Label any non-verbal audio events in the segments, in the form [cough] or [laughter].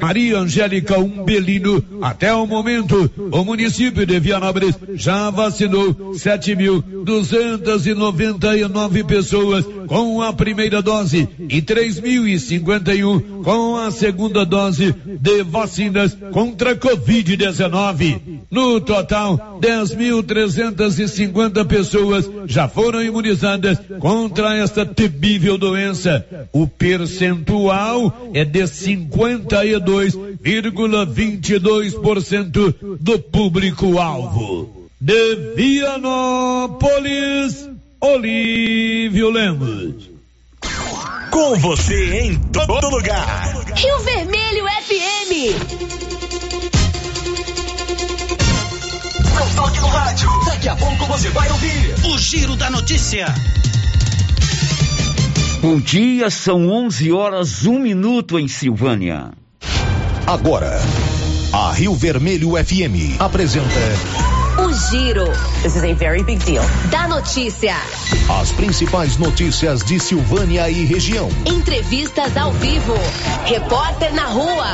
Maria Angélica Umbelino. Até o momento, o município de Vianópolis já vacinou 7.299 pessoas com a primeira dose e 3.051 com a segunda dose de vacinas contra a Covid-19. No total, 10.350 pessoas já foram imunizadas contra esta temível doença. O percentual é de 52,22% do público-alvo. De Vianópolis, Olívio Lemos. Com você em todo lugar. Rio Vermelho FM. Não toque no rádio. Daqui a pouco você vai ouvir o Giro da Notícia. Bom dia, são 11 horas, 1 minuto em Silvânia. Agora, a Rio Vermelho FM apresenta O Giro. This is a very big deal. Da notícia. as principais notícias de Silvânia e região. Entrevistas ao vivo. Repórter na rua.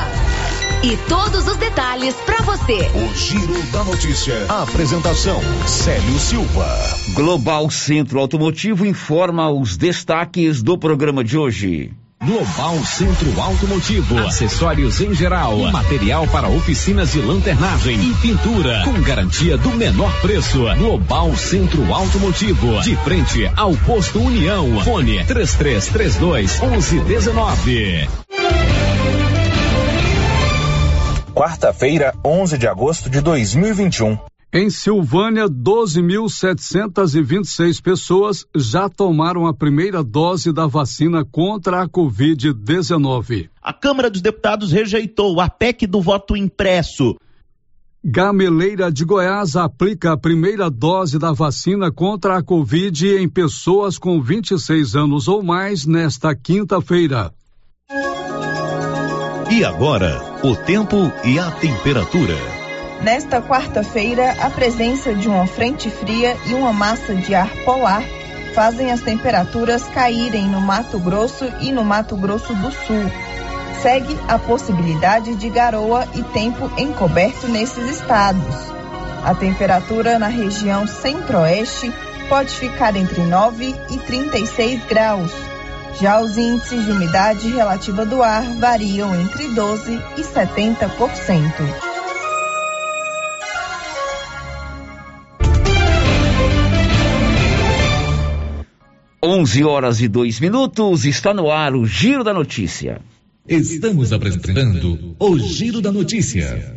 E todos os detalhes para você. O Giro da Notícia. A apresentação: Célio Silva. Global Centro Automotivo informa os destaques do programa de hoje. Global Centro Automotivo, acessórios em geral, material para oficinas de lanternagem e pintura, com garantia do menor preço. Global Centro Automotivo, de frente ao posto União. Fone 3332 1119. Quarta-feira, 11 de agosto de 2021. Em Silvânia, 12.726 pessoas já tomaram a primeira dose da vacina contra a Covid-19. A Câmara dos Deputados rejeitou a PEC do voto impresso. Gameleira de Goiás aplica a primeira dose da vacina contra a Covid em pessoas com 26 anos ou mais nesta quinta-feira. E agora, o tempo e a temperatura. Nesta quarta-feira, a presença de uma frente fria e uma massa de ar polar fazem as temperaturas caírem no Mato Grosso e no Mato Grosso do Sul. Segue a possibilidade de garoa e tempo encoberto nesses estados. A temperatura na região centro-oeste pode ficar entre 9 e 36 graus. Já os índices de umidade relativa do ar variam entre 12 e 70%. 11 horas e 2 minutos, está no ar o Giro da Notícia. Estamos apresentando o Giro da Notícia.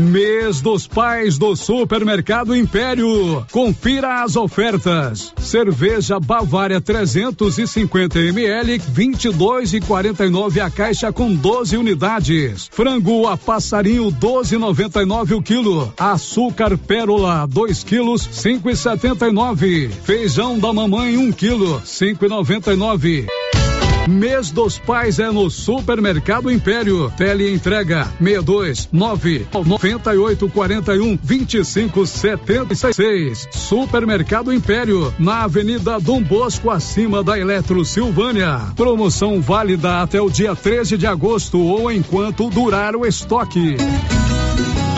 Mês dos Pais do Supermercado Império. Confira as ofertas. Cerveja Bavária 350 ml, 22 e 49 a caixa com 12 unidades. Frango a passarinho 12,99 o quilo. Açúcar Pérola 2 quilos, 5,79. Feijão da mamãe 1 quilo, 5,99. Mês dos Pais é no Supermercado Império. Tele entrega 62 9 98 41 25 76. Supermercado Império, na Avenida Dom Bosco, acima da Eletro Silvânia. Promoção válida até o dia 13 de agosto ou enquanto durar o estoque.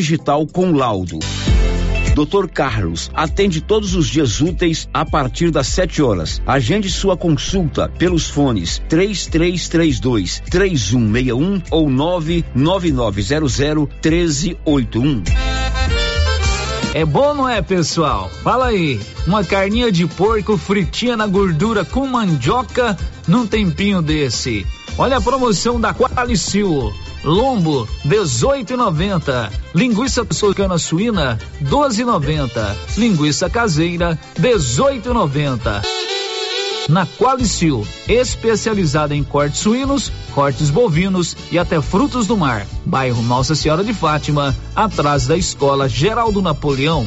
digital com laudo. Dr. Carlos atende todos os dias úteis a partir das 7 horas. Agende sua consulta pelos fones 3332 3161 ou 99900 1381. É bom, não é, pessoal? Fala aí. Uma carninha de porco fritinha na gordura com mandioca num tempinho desse. Olha a promoção da Qualicil. Lombo 18,90. Linguiça sulcana suína 12,90. Linguiça caseira 18,90. Na Qualicil, especializada em cortes suínos, cortes bovinos e até frutos do mar. Bairro Nossa Senhora de Fátima, atrás da Escola Geraldo Napoleão.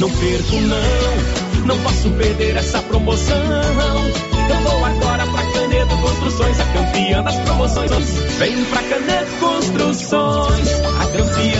Não perco não, não posso perder essa promoção. Eu vou agora pra Canedo Construções, a campeã das promoções. Vem pra Canedo Construções, a campeã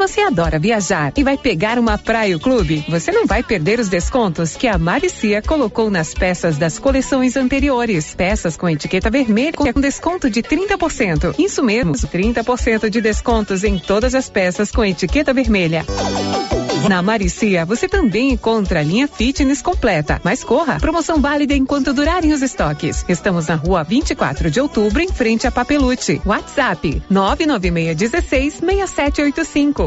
Você adora viajar e vai pegar uma praia clube, você não vai perder os descontos que a Maricia colocou nas peças das coleções anteriores. Peças com etiqueta vermelha com desconto de 30%. Isso mesmo, 30% de descontos em todas as peças com etiqueta vermelha. Na Maricia, você também encontra a linha fitness completa. Mas corra, promoção válida enquanto durarem os estoques. Estamos na rua 24 de outubro, em frente a Papelute. WhatsApp 99616 6785.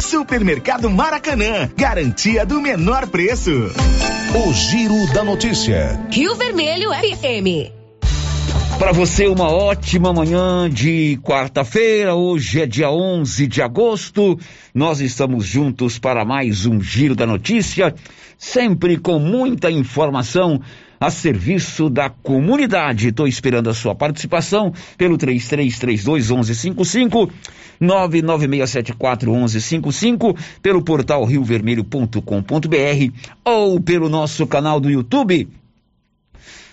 Supermercado Maracanã, garantia do menor preço. O Giro da Notícia. Rio Vermelho FM. Para você, uma ótima manhã de quarta-feira. Hoje é dia 11 de agosto. Nós estamos juntos para mais um Giro da Notícia, sempre com muita informação a serviço da comunidade. Estou esperando a sua participação pelo 3332 1155, 99674 1155, pelo portal riovermelho.com.br ou pelo nosso canal do YouTube.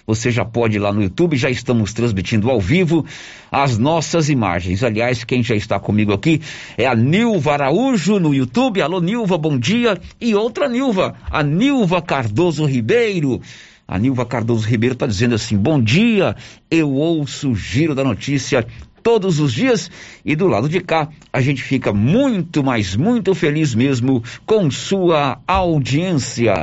Você já pode ir lá no YouTube, já estamos transmitindo ao vivo as nossas imagens. Aliás, quem já está comigo aqui é a Nilva Araújo no YouTube. Alô, Nilva, bom dia. E outra Nilva, a Nilva Cardoso Ribeiro. A Nilva Cardoso Ribeiro está dizendo assim: bom dia, eu ouço o giro da notícia todos os dias e do lado de cá a gente fica muito, mas muito feliz mesmo com sua audiência.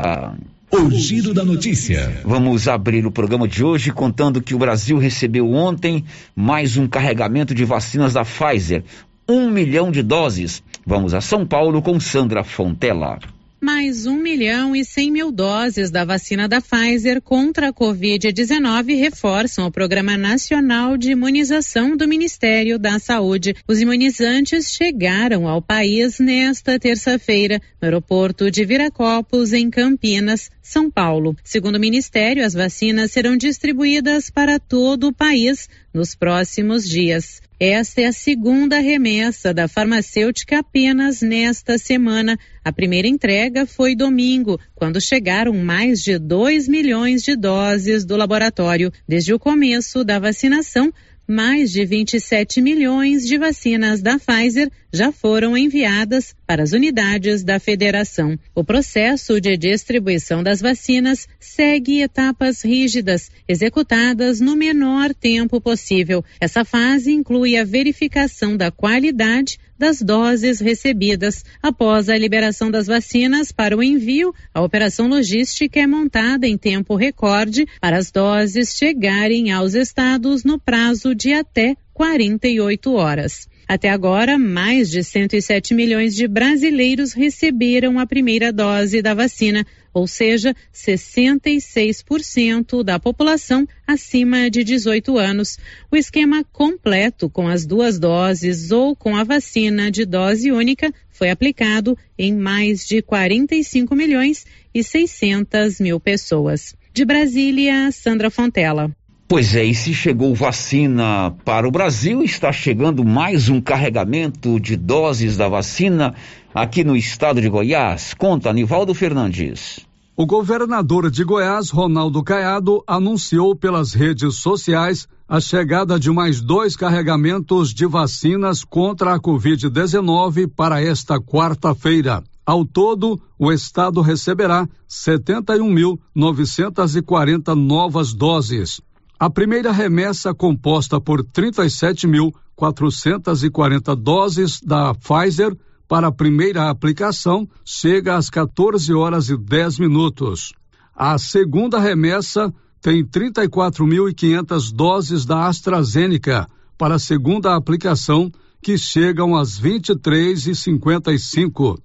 O giro da notícia. Vamos abrir o programa de hoje contando que o Brasil recebeu ontem mais um carregamento de vacinas da Pfizer, um milhão de doses. Vamos a São Paulo com Sandra Fontela mais 1 milhão e 100 mil doses da vacina da Pfizer contra a Covid-19 reforçam o Programa Nacional de Imunização do Ministério da Saúde. Os imunizantes chegaram ao país nesta terça-feira, no aeroporto de Viracopos, em Campinas, São Paulo. Segundo o Ministério, as vacinas serão distribuídas para todo o país nos próximos dias. Esta é a segunda remessa da farmacêutica apenas nesta semana. A primeira entrega foi domingo, quando chegaram mais de 2 milhões de doses do laboratório. Desde o começo da vacinação, mais de 27 milhões de vacinas da Pfizer já foram enviadas para as unidades da federação. O processo de distribuição das vacinas segue etapas rígidas, executadas no menor tempo possível. Essa fase inclui a verificação da qualidade das doses recebidas. Após a liberação das vacinas para o envio, a operação logística é montada em tempo recorde para as doses chegarem aos estados no prazo de até 48 horas. Até agora, mais de 107 milhões de brasileiros receberam a primeira dose da vacina, ou seja, 66% da população acima de 18 anos. O esquema completo com as duas doses ou com a vacina de dose única foi aplicado em mais de 45 milhões e 600 mil pessoas. De Brasília, Sandra Fontela. Pois é, e se chegou vacina para o Brasil, está chegando mais um carregamento de doses da vacina aqui no estado de Goiás. Conta, Nivaldo Fernandes. O governador de Goiás, Ronaldo Caiado, anunciou pelas redes sociais a chegada de mais dois carregamentos de vacinas contra a Covid-19 para esta quarta-feira. Ao todo, o estado receberá 71.940 novas doses. A primeira remessa, composta por 37.440 doses da Pfizer para a primeira aplicação, chega às 14 horas e 10 minutos. A segunda remessa tem 34.500 doses da AstraZeneca para a segunda aplicação, que chegam às 23h55.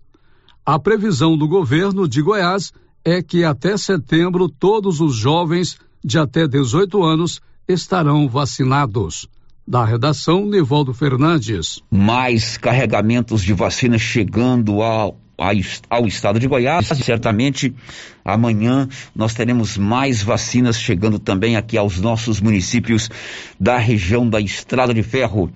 A previsão do governo de Goiás é que até setembro todos os jovens de até 18 anos estarão vacinados. Da redação, Nivaldo Fernandes. Mais carregamentos de vacina chegando ao, ao estado de Goiás. Certamente amanhã nós teremos mais vacinas chegando também aqui aos nossos municípios da região da Estrada de Ferro.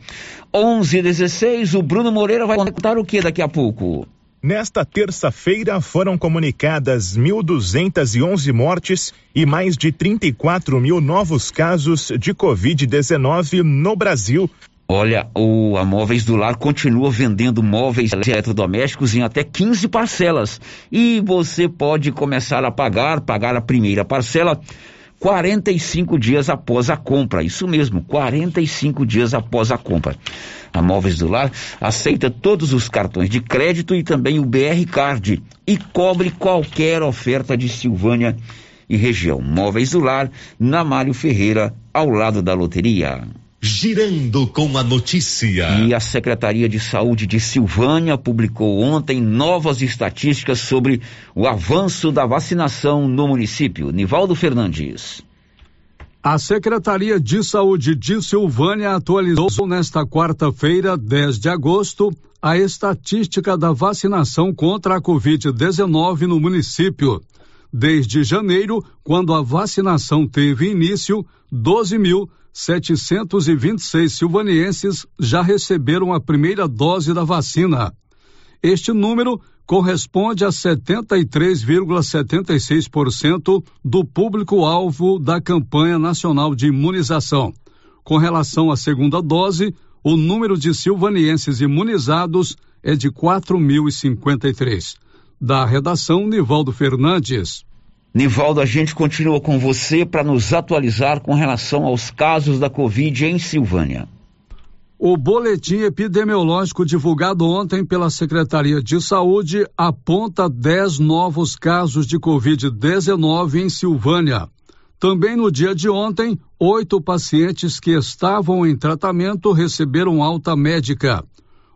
11 e 16, o Bruno Moreira vai contar o que daqui a pouco? Nesta terça-feira foram comunicadas 1.211 mortes e mais de 34 mil novos casos de Covid-19 no Brasil. Olha, o a Móveis do Lar continua vendendo móveis eletrodomésticos em até 15 parcelas. E você pode começar a pagar, pagar a primeira parcela 45 dias após a compra. Isso mesmo, 45 dias após a compra. A Móveis do Lar aceita todos os cartões de crédito e também o BR Card e cobre qualquer oferta de Silvânia e região. Móveis do Lar, na Mário Ferreira, ao lado da loteria. Girando com a notícia. E a Secretaria de Saúde de Silvânia publicou ontem novas estatísticas sobre o avanço da vacinação no município. Nivaldo Fernandes. A Secretaria de Saúde de Silvânia atualizou nesta quarta-feira, 10 de agosto, a estatística da vacinação contra a Covid-19 no município. Desde janeiro, quando a vacinação teve início, 12.726 silvanienses já receberam a primeira dose da vacina. Este número corresponde a 73,76% do público-alvo da campanha nacional de imunização. Com relação à segunda dose, o número de silvanienses imunizados é de 4.053. Da redação, Nivaldo Fernandes. Nivaldo, a gente continua com você para nos atualizar com relação aos casos da Covid em Silvânia. O boletim epidemiológico divulgado ontem pela Secretaria de Saúde aponta 10 novos casos de Covid-19 em Silvânia. Também no dia de ontem, oito pacientes que estavam em tratamento receberam alta médica.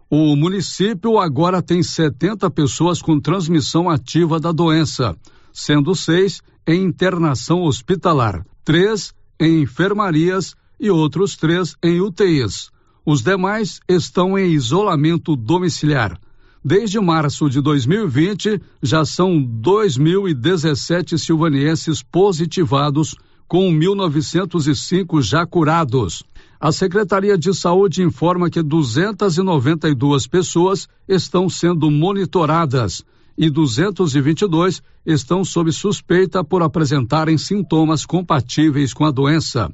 O município agora tem 70 pessoas com transmissão ativa da doença, sendo seis em internação hospitalar, três em enfermarias e outros três em UTIs. Os demais estão em isolamento domiciliar. Desde março de 2020, já são 2.017 silvanienses positivados, com 1.905 já curados. A Secretaria de Saúde informa que 292 pessoas estão sendo monitoradas e 222 estão sob suspeita por apresentarem sintomas compatíveis com a doença.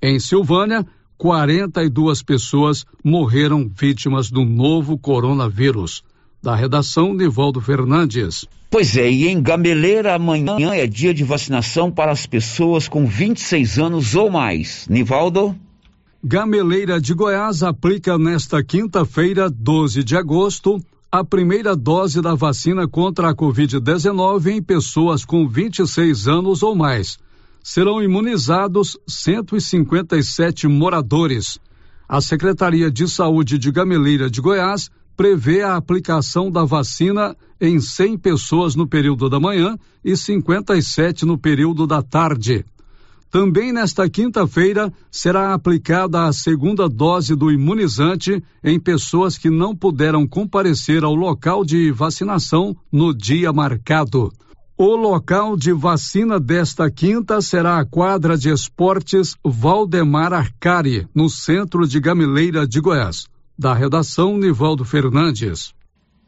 Em Silvânia, 42 pessoas morreram vítimas do novo coronavírus. Da redação, Nivaldo Fernandes. Pois é, e em Gameleira amanhã é dia de vacinação para as pessoas com 26 anos ou mais. Nivaldo? Gameleira de Goiás aplica nesta quinta-feira, 12 de agosto, a primeira dose da vacina contra a Covid-19 em pessoas com 26 anos ou mais serão imunizados 157 moradores. A Secretaria de Saúde de Gameleira de Goiás prevê a aplicação da vacina em 100 pessoas no período da manhã e 57 no período da tarde. Também nesta quinta-feira será aplicada a segunda dose do imunizante em pessoas que não puderam comparecer ao local de vacinação no dia marcado. O local de vacina desta quinta será a quadra de esportes Valdemar Arcari, no centro de Gamileira de Goiás. Da redação, Nivaldo Fernandes.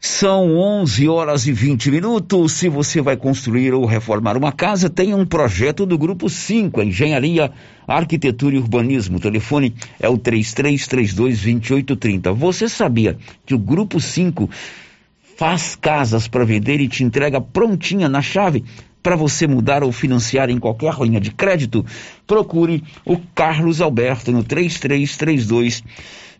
São 11 horas e 20 minutos. Se você vai construir ou reformar uma casa, tem um projeto do Grupo 5, Engenharia, Arquitetura e Urbanismo. O telefone é o 3332-2830. Você sabia que o Grupo 5 faz casas para vender e te entrega prontinha na chave? Para você mudar ou financiar em qualquer linha de crédito, procure o Carlos Alberto no 3332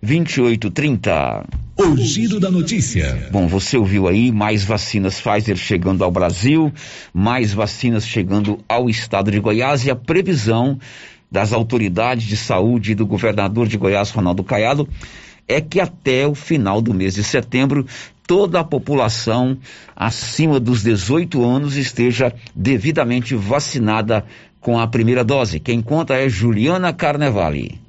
2830. O giro da notícia. Bom, você ouviu aí mais vacinas Pfizer chegando ao Brasil, mais vacinas chegando ao estado de Goiás e a previsão das autoridades de saúde e do governador de Goiás, Ronaldo Caiado, é que até o final do mês de setembro toda a população acima dos 18 anos esteja devidamente vacinada com a primeira dose. Quem conta é Juliana Carnevale.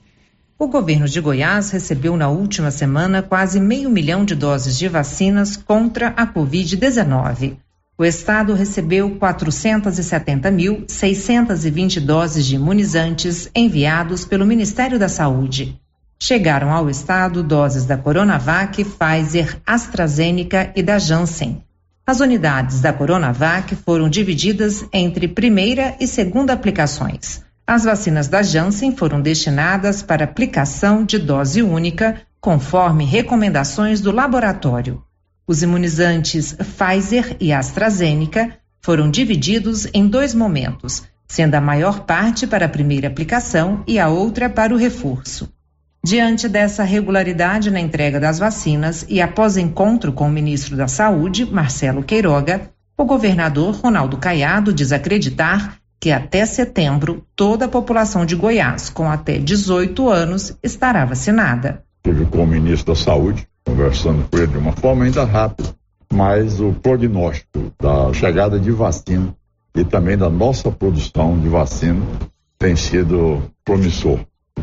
O governo de Goiás recebeu na última semana quase meio milhão de doses de vacinas contra a Covid-19. O estado recebeu 470.620 doses de imunizantes enviados pelo Ministério da Saúde. Chegaram ao estado doses da Coronavac, Pfizer, AstraZeneca e da Janssen. As unidades da Coronavac foram divididas entre primeira e segunda aplicações. As vacinas da Janssen foram destinadas para aplicação de dose única, conforme recomendações do laboratório. Os imunizantes Pfizer e AstraZeneca foram divididos em dois momentos, sendo a maior parte para a primeira aplicação e a outra para o reforço. Diante dessa regularidade na entrega das vacinas e após encontro com o ministro da Saúde, Marcelo Queiroga, o governador Ronaldo Caiado diz acreditar que até setembro toda a população de Goiás com até 18 anos estará vacinada. Estive com o ministro da Saúde, conversando com ele de uma forma ainda rápida, mas o prognóstico da chegada de vacina e também da nossa produção de vacina tem sido promissor.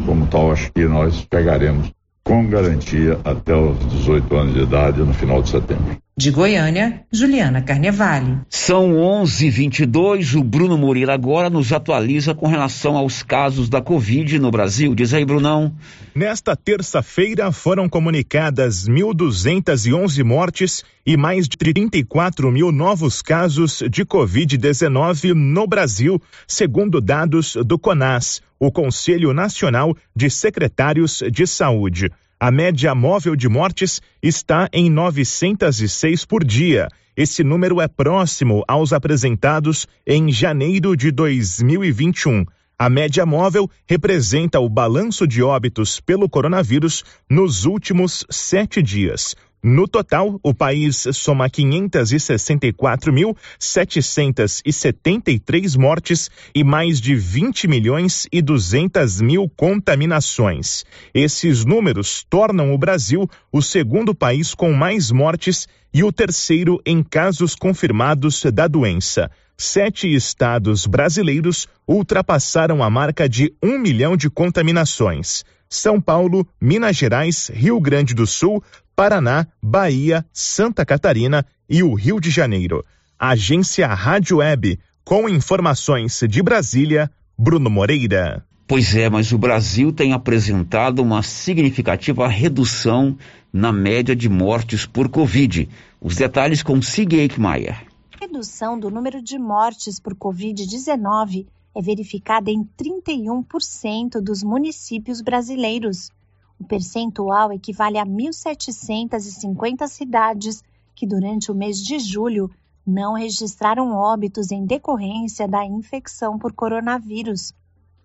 Como tal, acho que nós pegaremos com garantia até os 18 anos de idade no final de setembro. De Goiânia, Juliana Carnevale. São 11:22. O Bruno Moreira agora nos atualiza com relação aos casos da Covid no Brasil. Diz aí, Brunão. Nesta terça-feira foram comunicadas 1.211 mortes e mais de 34 mil novos casos de Covid-19 no Brasil, segundo dados do CONAS, o Conselho Nacional de Secretários de Saúde. A média móvel de mortes está em 906 por dia. Esse número é próximo aos apresentados em janeiro de 2021. A média móvel representa o balanço de óbitos pelo coronavírus nos últimos sete dias. No total, o país soma 564.773 mortes e mais de 20 milhões e 200 mil contaminações. Esses números tornam o Brasil o segundo país com mais mortes e o terceiro em casos confirmados da doença. Sete estados brasileiros ultrapassaram a marca de um milhão de contaminações. São Paulo, Minas Gerais, Rio Grande do Sul, Paraná, Bahia, Santa Catarina e o Rio de Janeiro. Agência Rádio Web, com informações de Brasília, Bruno Moreira. Pois é, mas o Brasil tem apresentado uma significativa redução na média de mortes por Covid. Os detalhes com Sig Eichmeier. Redução do número de mortes por Covid-19 é verificada em 31% dos municípios brasileiros. O percentual equivale a 1.750 cidades que, durante o mês de julho, não registraram óbitos em decorrência da infecção por coronavírus.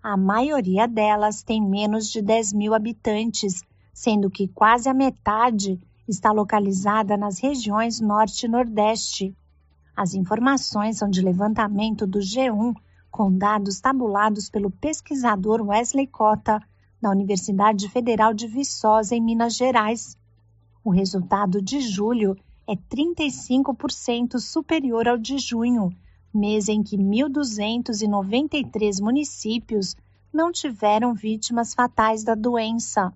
A maioria delas tem menos de 10 mil habitantes, sendo que quase a metade está localizada nas regiões Norte e Nordeste. As informações são de levantamento do G1 com dados tabulados pelo pesquisador Wesley Cota, na Universidade Federal de Viçosa, em Minas Gerais. O resultado de julho é 35% superior ao de junho, mês em que 1.293 municípios não tiveram vítimas fatais da doença.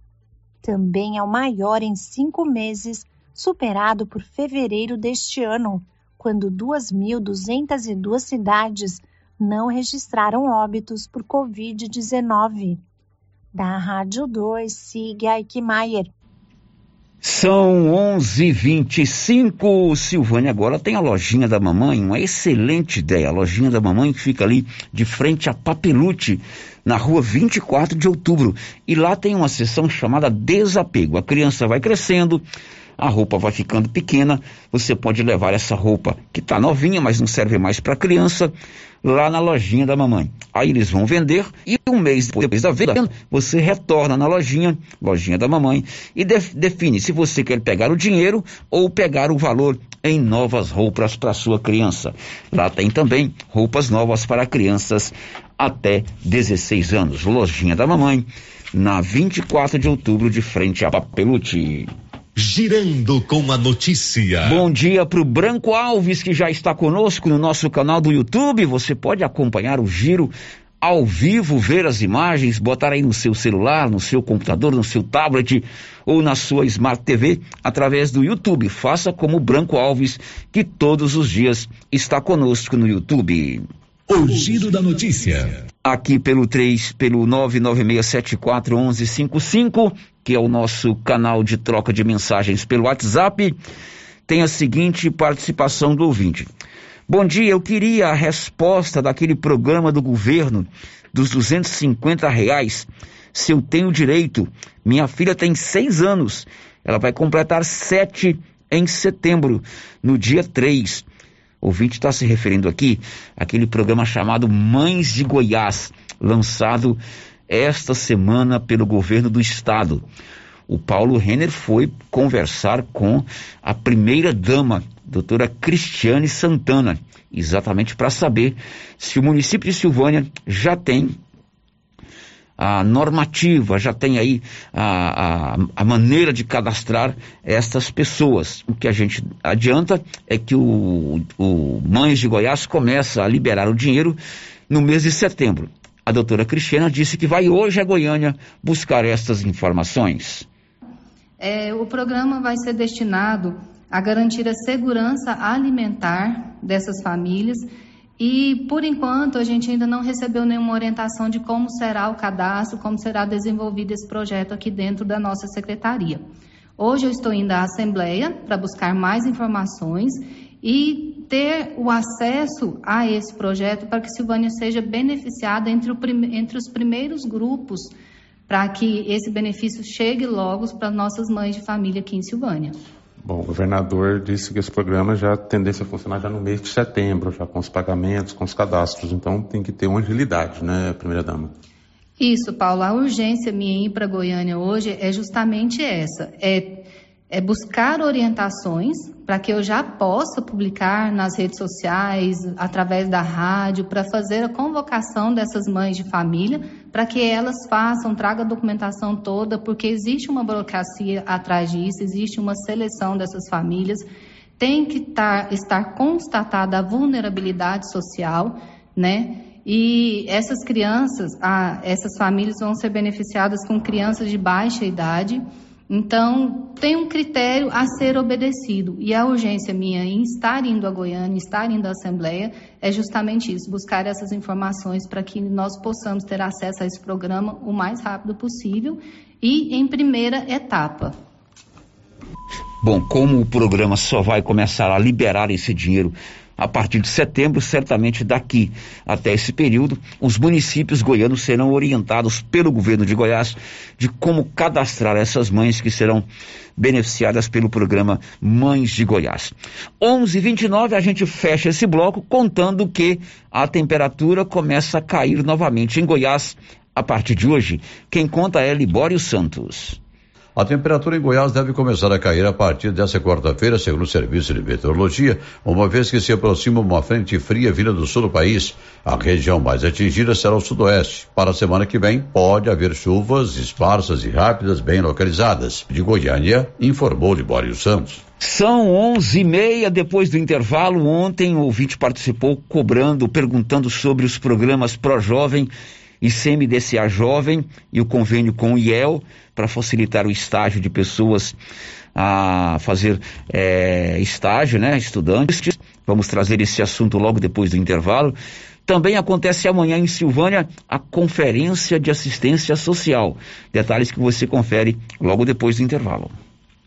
Também é o maior em cinco meses, superado por fevereiro deste ano, quando 2.202 cidades não registraram óbitos por Covid-19. Da Rádio 2, siga Eichmeier. São 11:25. Silvânia agora tem a lojinha da mamãe, uma excelente ideia. A lojinha da mamãe que fica ali de frente a Papelute, na rua 24 de outubro. E lá tem uma seção chamada Desapego. A criança vai crescendo, a roupa vai ficando pequena, você pode levar essa roupa que está novinha, mas não serve mais para criança, lá na lojinha da mamãe. Aí eles vão vender e um mês depois da venda, você retorna na lojinha, lojinha da mamãe, e def define se você quer pegar o dinheiro ou pegar o valor em novas roupas para sua criança. Lá tem também roupas novas para crianças até 16 anos. Lojinha da mamãe, na 24 de outubro, de frente a Papelute. Girando com a notícia. Bom dia para o Branco Alves, que já está conosco no nosso canal do YouTube. Você pode acompanhar o giro ao vivo, ver as imagens, botar aí no seu celular, no seu computador, no seu tablet ou na sua Smart TV através do YouTube. Faça como o Branco Alves, que todos os dias está conosco no YouTube. O giro da notícia. Aqui pelo 3, pelo 996741155 que é o nosso canal de troca de mensagens pelo WhatsApp, tem a seguinte participação do ouvinte. Bom dia, eu queria a resposta daquele programa do governo dos 250 reais, se eu tenho direito. Minha filha tem seis anos, ela vai completar sete em setembro, no dia 3. O ouvinte está se referindo aqui àquele programa chamado Mães de Goiás, lançado esta semana pelo governo do estado. O Paulo Renner foi conversar com a primeira dama, doutora Cristiane Santana, exatamente para saber se o município de Silvânia já tem a normativa, já tem aí a, a, a, maneira de cadastrar estas pessoas. O que a gente adianta é que o, o Mães de Goiás começa a liberar o dinheiro no mês de setembro. A doutora Cristiana disse que vai hoje a Goiânia buscar estas informações. É, o programa vai ser destinado a garantir a segurança alimentar dessas famílias e, por enquanto, a gente ainda não recebeu nenhuma orientação de como será o cadastro, como será desenvolvido esse projeto aqui dentro da nossa secretaria. Hoje eu estou indo à Assembleia para buscar mais informações e ter o acesso a esse projeto para que Silvânia seja beneficiada entre, entre os primeiros grupos para que esse benefício chegue logo para nossas mães de família aqui em Silvânia. Bom, o governador disse que esse programa já tendência a funcionar já no mês de setembro, já com os pagamentos, com os cadastros, então tem que ter uma agilidade, né, primeira dama? Isso, Paulo. A urgência minha ir para Goiânia hoje é justamente essa: é é buscar orientações para que eu já possa publicar nas redes sociais, através da rádio, para fazer a convocação dessas mães de família, para que elas façam, tragam a documentação toda, porque existe uma burocracia atrás disso, existe uma seleção dessas famílias, tem que tar, estar constatada a vulnerabilidade social, né? E essas crianças, ah, essas famílias vão ser beneficiadas com crianças de baixa idade então, tem um critério a ser obedecido. E a urgência minha em estar indo a Goiânia, estar indo à Assembleia, é justamente isso: buscar essas informações para que nós possamos ter acesso a esse programa o mais rápido possível e em primeira etapa. Bom, como o programa só vai começar a liberar esse dinheiro a partir de setembro, certamente daqui até esse período, os municípios goianos serão orientados pelo governo de Goiás de como cadastrar essas mães que serão beneficiadas pelo programa Mães de Goiás. 11:29 a gente fecha esse bloco contando que a temperatura começa a cair novamente em Goiás a partir de hoje. Quem conta é Libório Santos. A temperatura em Goiás deve começar a cair a partir dessa quarta-feira, segundo o Serviço de Meteorologia, uma vez que se aproxima uma frente fria vinda do sul do país. A região mais atingida será o sudoeste. Para a semana que vem, pode haver chuvas esparsas e rápidas bem localizadas. De Goiânia, informou Libório Santos. São onze e meia depois do intervalo. Ontem o ouvinte participou cobrando, perguntando sobre os programas Pro Jovem e CMDCA Jovem e o convênio com o IEL para facilitar o estágio de pessoas a fazer é, estágio, né, estudantes. Vamos trazer esse assunto logo depois do intervalo. Também acontece amanhã em Silvânia a Conferência de Assistência Social. Detalhes que você confere logo depois do intervalo.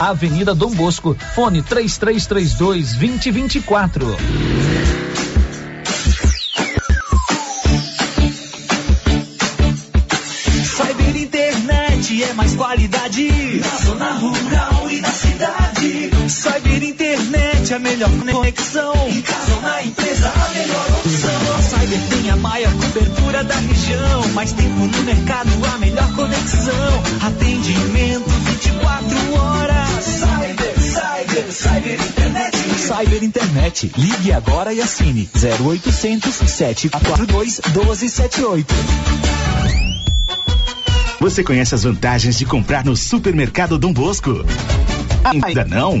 Avenida Dom Bosco, fone 3332 2024. Cyber Internet é mais qualidade na zona rural e na cidade. Cyber Internet é a melhor conexão. Em casa ou na empresa, a melhor opção. Cyber tem a maior cobertura da região. Mais tempo no mercado, a melhor conexão. Atendimento 24 horas. Cyber, Cyber, Cyber Internet. Cyber Internet. Ligue agora e assine 0800 742 1278. Você conhece as vantagens de comprar no Supermercado Dom Bosco? Ainda não?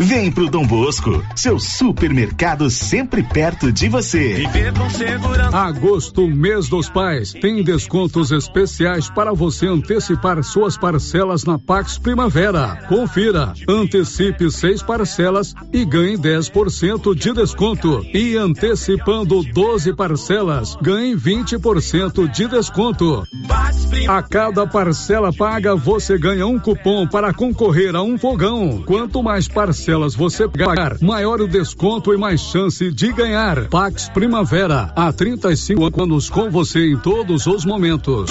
Vem pro Dom Bosco, seu supermercado sempre perto de você. Agosto, mês dos pais, tem descontos especiais para você antecipar suas parcelas na Pax Primavera. Confira, antecipe seis parcelas e ganhe 10% de desconto. E antecipando 12 parcelas, ganhe 20% de desconto. A cada parcela paga, você ganha um cupom para concorrer a um fogão. Quanto mais parcelas parcelas você pagar, maior o desconto e mais chance de ganhar. Pax Primavera, há 35 anos com você em todos os momentos.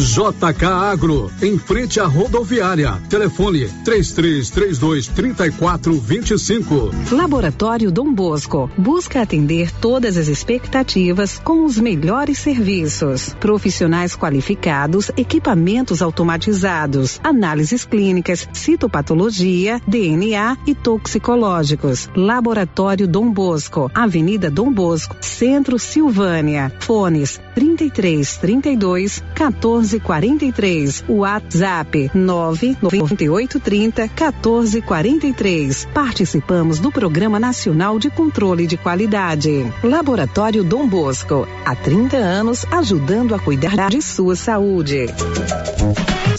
JK Agro, em frente à rodoviária. Telefone 3332 3425. Laboratório Dom Bosco busca atender todas as expectativas com os melhores serviços. Profissionais qualificados, equipamentos automatizados, análises clínicas, citopatologia, DNA e toxicológicos. Laboratório Dom Bosco, Avenida Dom Bosco, Centro Silvânia. Fones 33 32 14 1443. WhatsApp 99830 1443. Participamos do Programa Nacional de Controle de Qualidade. Laboratório Dom Bosco, há 30 anos ajudando a cuidar de sua saúde.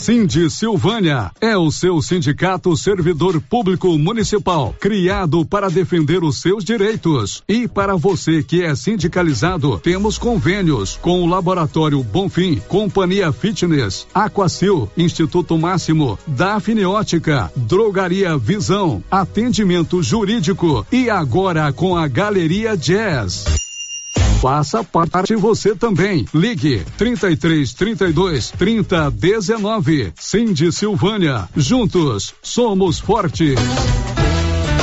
Cindy Silvânia é o seu sindicato servidor público municipal, criado para defender os seus direitos. E para você que é sindicalizado, temos convênios com o Laboratório Bonfim, Companhia Fitness, Aquacil, Instituto Máximo, Dafniótica, Drogaria Visão, Atendimento Jurídico e agora com a Galeria Jazz. Faça parte você também. Ligue 33 32 30 19. Cindy Silvânia. Juntos somos fortes.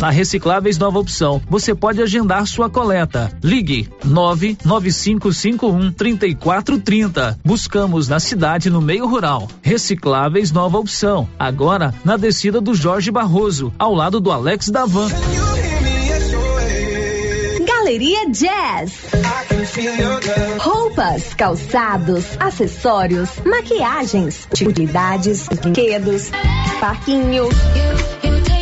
Na Recicláveis Nova Opção, você pode agendar sua coleta. Ligue 99551 3430. Buscamos na cidade no meio rural. Recicláveis Nova Opção. Agora na descida do Jorge Barroso, ao lado do Alex Davan. Galeria Jazz. Roupas, calçados, acessórios, maquiagens, utilidades, brinquedos, parquinho.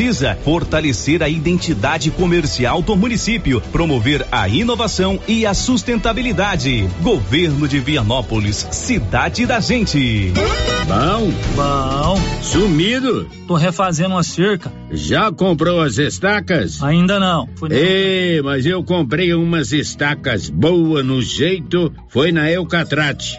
precisa fortalecer a identidade comercial do município, promover a inovação e a sustentabilidade. Governo de Vianópolis, cidade da gente. Bom, Bom, sumido. tô refazendo uma cerca. Já comprou as estacas? Ainda não. Ei, mas eu comprei umas estacas boas no jeito, foi na Eucatrate.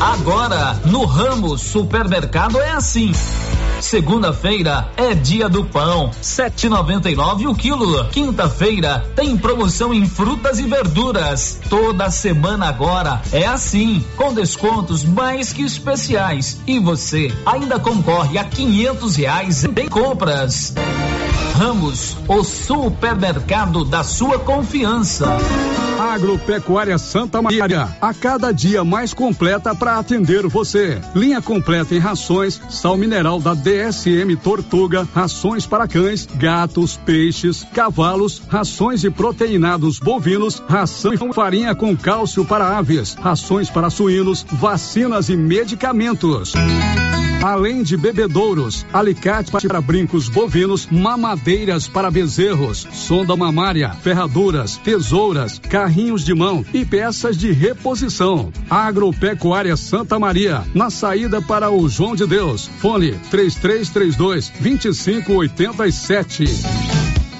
Agora, no Ramos Supermercado é assim. Segunda-feira é dia do pão, 7,99 o quilo. Quinta-feira tem promoção em frutas e verduras. Toda semana agora é assim, com descontos mais que especiais. E você ainda concorre a 500 reais em compras. Ramos, o supermercado da sua confiança. Agropecuária Santa Maria, a cada dia mais completa para atender você. Linha completa em rações, sal mineral da DSM Tortuga, rações para cães, gatos, peixes, cavalos, rações e proteinados bovinos, ração e farinha com cálcio para aves, rações para suínos, vacinas e medicamentos. Além de bebedouros, alicate para brincos bovinos, mamadeiras para bezerros, sonda mamária, ferraduras, tesouras, carrinhos de mão e peças de reposição. Agropecuária Santa Maria, na saída para o João de Deus. Fone 3332 2587.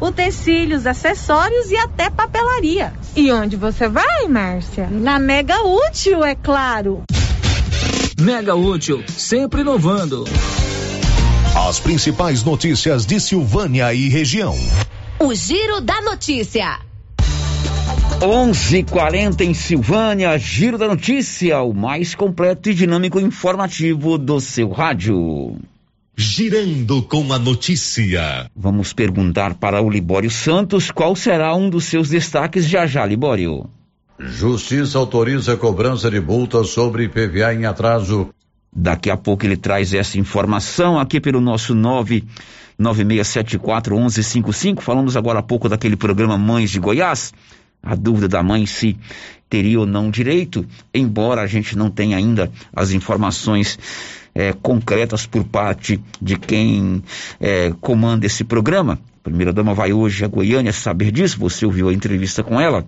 utensílios, acessórios e até papelaria. E onde você vai, Márcia? Na Mega Útil, é claro. Mega Útil, sempre inovando. As principais notícias de Silvânia e região. O Giro da Notícia. 11:40 em Silvânia, Giro da Notícia, o mais completo e dinâmico informativo do seu rádio. Girando com a notícia. Vamos perguntar para o Libório Santos qual será um dos seus destaques já já, Libório. Justiça autoriza cobrança de multas sobre IPVA em atraso. Daqui a pouco ele traz essa informação aqui pelo nosso 996741155. Falamos agora há pouco daquele programa Mães de Goiás. A dúvida da mãe se teria ou não direito, embora a gente não tenha ainda as informações é, concretas por parte de quem é, comanda esse programa. A primeira dama vai hoje a Goiânia saber disso, você ouviu a entrevista com ela.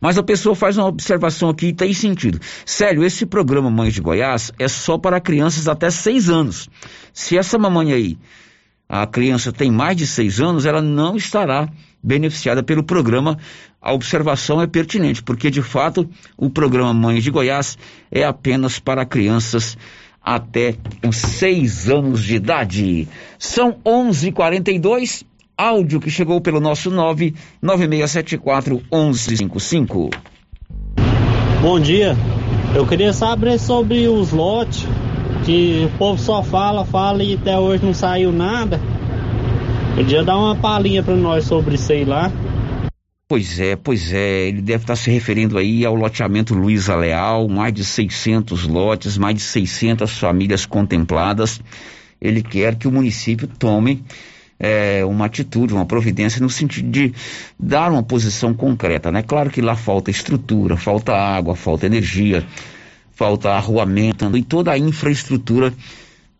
Mas a pessoa faz uma observação aqui e tem sentido. Sério, esse programa Mães de Goiás é só para crianças até seis anos. Se essa mamãe aí, a criança tem mais de seis anos, ela não estará beneficiada pelo programa. A observação é pertinente, porque de fato o programa Mães de Goiás é apenas para crianças até os seis anos de idade. São 11:42 áudio que chegou pelo nosso 99674 1155. Bom dia. Eu queria saber sobre os lotes que o povo só fala, fala e até hoje não saiu nada. Podia dar uma palhinha para nós sobre isso aí lá. Pois é, pois é, ele deve estar se referindo aí ao loteamento Luiza Leal, mais de 600 lotes, mais de 600 famílias contempladas. Ele quer que o município tome é, uma atitude, uma providência no sentido de dar uma posição concreta, né? Claro que lá falta estrutura, falta água, falta energia, falta arruamento e toda a infraestrutura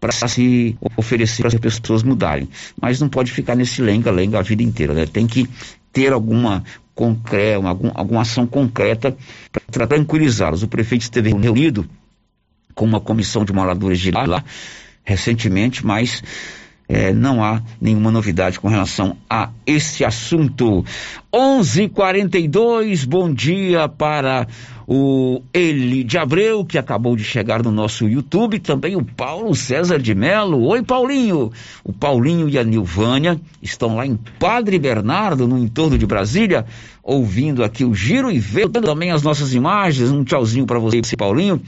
para se oferecer para as pessoas mudarem. Mas não pode ficar nesse lenga-lenga a vida inteira, né? Tem que ter alguma concreta, algum, alguma ação concreta para tranquilizá-los. O prefeito esteve reunido com uma comissão de moradores de lá recentemente, mas é, não há nenhuma novidade com relação a esse assunto. 11:42. Bom dia para o Eli de Abreu que acabou de chegar no nosso YouTube, também o Paulo César de Melo. Oi, Paulinho. O Paulinho e a Nilvânia estão lá em Padre Bernardo, no entorno de Brasília, ouvindo aqui o giro e vendo também as nossas imagens. Um tchauzinho para você, Paulinho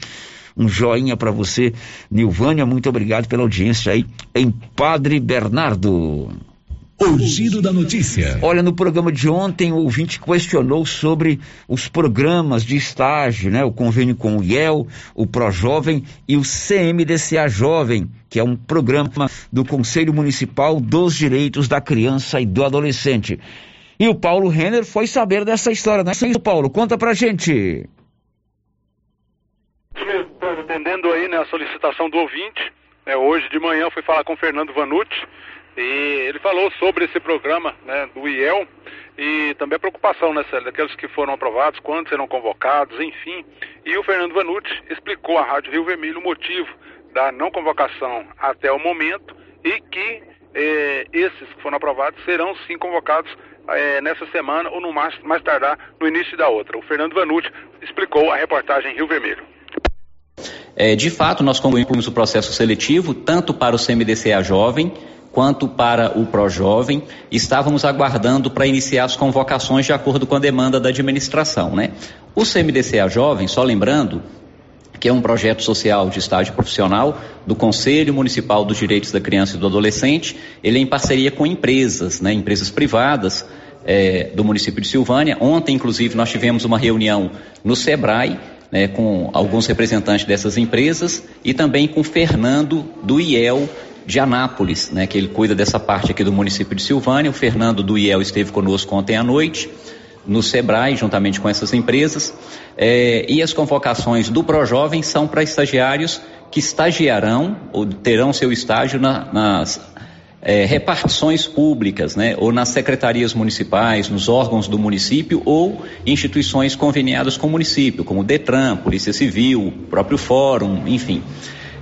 um joinha para você, Nilvânia. Muito obrigado pela audiência aí em Padre Bernardo. O giro da notícia. Olha, no programa de ontem, o ouvinte questionou sobre os programas de estágio, né? O convênio com o IEL, o ProJovem e o CMDCA Jovem, que é um programa do Conselho Municipal dos Direitos da Criança e do Adolescente. E o Paulo Renner foi saber dessa história, não é isso, Paulo? Conta pra gente atendendo aí né, a solicitação do ouvinte. Né, hoje de manhã fui falar com o Fernando Vanucci e ele falou sobre esse programa né, do IEL e também a preocupação, né, Célio, daqueles que foram aprovados, quando serão convocados, enfim. E o Fernando Vanucci explicou à Rádio Rio Vermelho o motivo da não convocação até o momento e que eh, esses que foram aprovados serão sim convocados eh, nessa semana ou no mais, mais tardar no início da outra. O Fernando Vanucci explicou a reportagem Rio Vermelho. É, de fato, nós concluímos o processo seletivo tanto para o CMDCA Jovem quanto para o Projovem. Estávamos aguardando para iniciar as convocações de acordo com a demanda da administração, né? O CMDCA Jovem, só lembrando, que é um projeto social de estágio profissional do Conselho Municipal dos Direitos da Criança e do Adolescente. Ele é em parceria com empresas, né, empresas privadas é, do município de Silvânia. Ontem, inclusive, nós tivemos uma reunião no SEBRAE né, com alguns representantes dessas empresas e também com Fernando do IEL de Anápolis, né, que ele cuida dessa parte aqui do município de Silvânia. O Fernando do IEL esteve conosco ontem à noite no SEBRAE, juntamente com essas empresas. É, e as convocações do ProJovem são para estagiários que estagiarão ou terão seu estágio na, nas é, repartições públicas, né, ou nas secretarias municipais, nos órgãos do município ou instituições conveniadas com o município, como o Detran, Polícia Civil, próprio Fórum, enfim.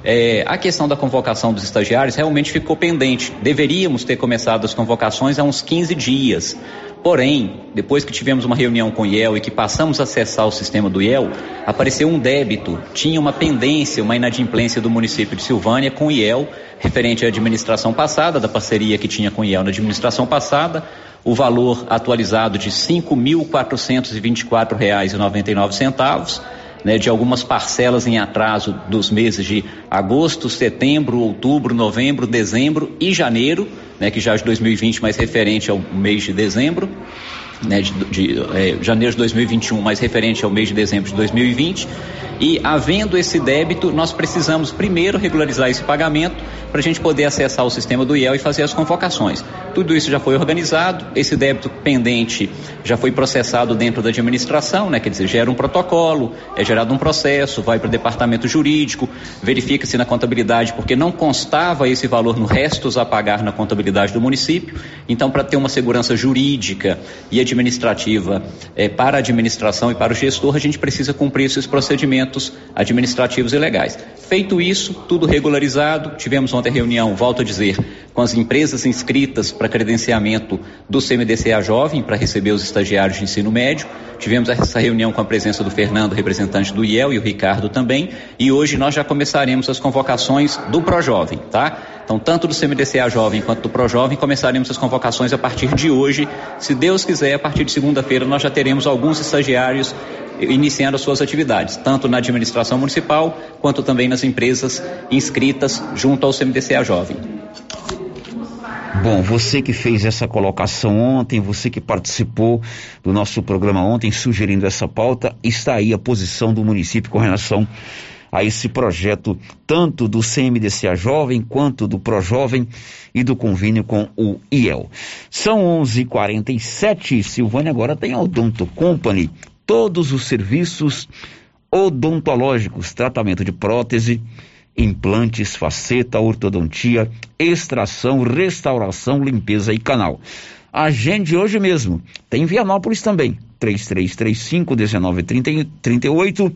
É, a questão da convocação dos estagiários realmente ficou pendente. Deveríamos ter começado as convocações há uns 15 dias. Porém, depois que tivemos uma reunião com o IEL e que passamos a acessar o sistema do IEL, apareceu um débito, tinha uma pendência, uma inadimplência do município de Silvânia com o IEL, referente à administração passada, da parceria que tinha com o IEL na administração passada, o valor atualizado de R$ 5.424,99, né, de algumas parcelas em atraso dos meses de agosto, setembro, outubro, novembro, dezembro e janeiro, né, que já é de 2020, mais referente ao mês de dezembro, né, de, de é, janeiro de 2021, mais referente ao mês de dezembro de 2020. E havendo esse débito, nós precisamos primeiro regularizar esse pagamento para a gente poder acessar o sistema do IEL e fazer as convocações. Tudo isso já foi organizado, esse débito pendente já foi processado dentro da administração, né? Quer dizer, gera um protocolo, é gerado um processo, vai para o departamento jurídico, verifica-se na contabilidade, porque não constava esse valor no restos a pagar na contabilidade do município. Então, para ter uma segurança jurídica e administrativa é, para a administração e para o gestor, a gente precisa cumprir esses procedimentos administrativos e legais. Feito isso, tudo regularizado, tivemos ontem reunião, volto a dizer, com as empresas inscritas para credenciamento do CMDCA Jovem para receber os estagiários de ensino médio. Tivemos essa reunião com a presença do Fernando, representante do IEL, e o Ricardo também. E hoje nós já começaremos as convocações do ProJovem, tá? Então, tanto do CMDCA Jovem quanto do ProJovem, começaremos as convocações a partir de hoje. Se Deus quiser, a partir de segunda-feira, nós já teremos alguns estagiários iniciando as suas atividades, tanto na administração municipal quanto também nas empresas inscritas junto ao CMDCA Jovem. Bom, você que fez essa colocação ontem, você que participou do nosso programa ontem sugerindo essa pauta, está aí a posição do município com relação a esse projeto, tanto do CMDCA Jovem quanto do ProJovem e do convênio com o IEL. São 11:47. Silvânia agora tem a Odonto Company, todos os serviços odontológicos, tratamento de prótese, implantes, faceta, ortodontia, extração, restauração, limpeza e canal. Agende hoje mesmo. Tem Vianópolis também, 3335 1938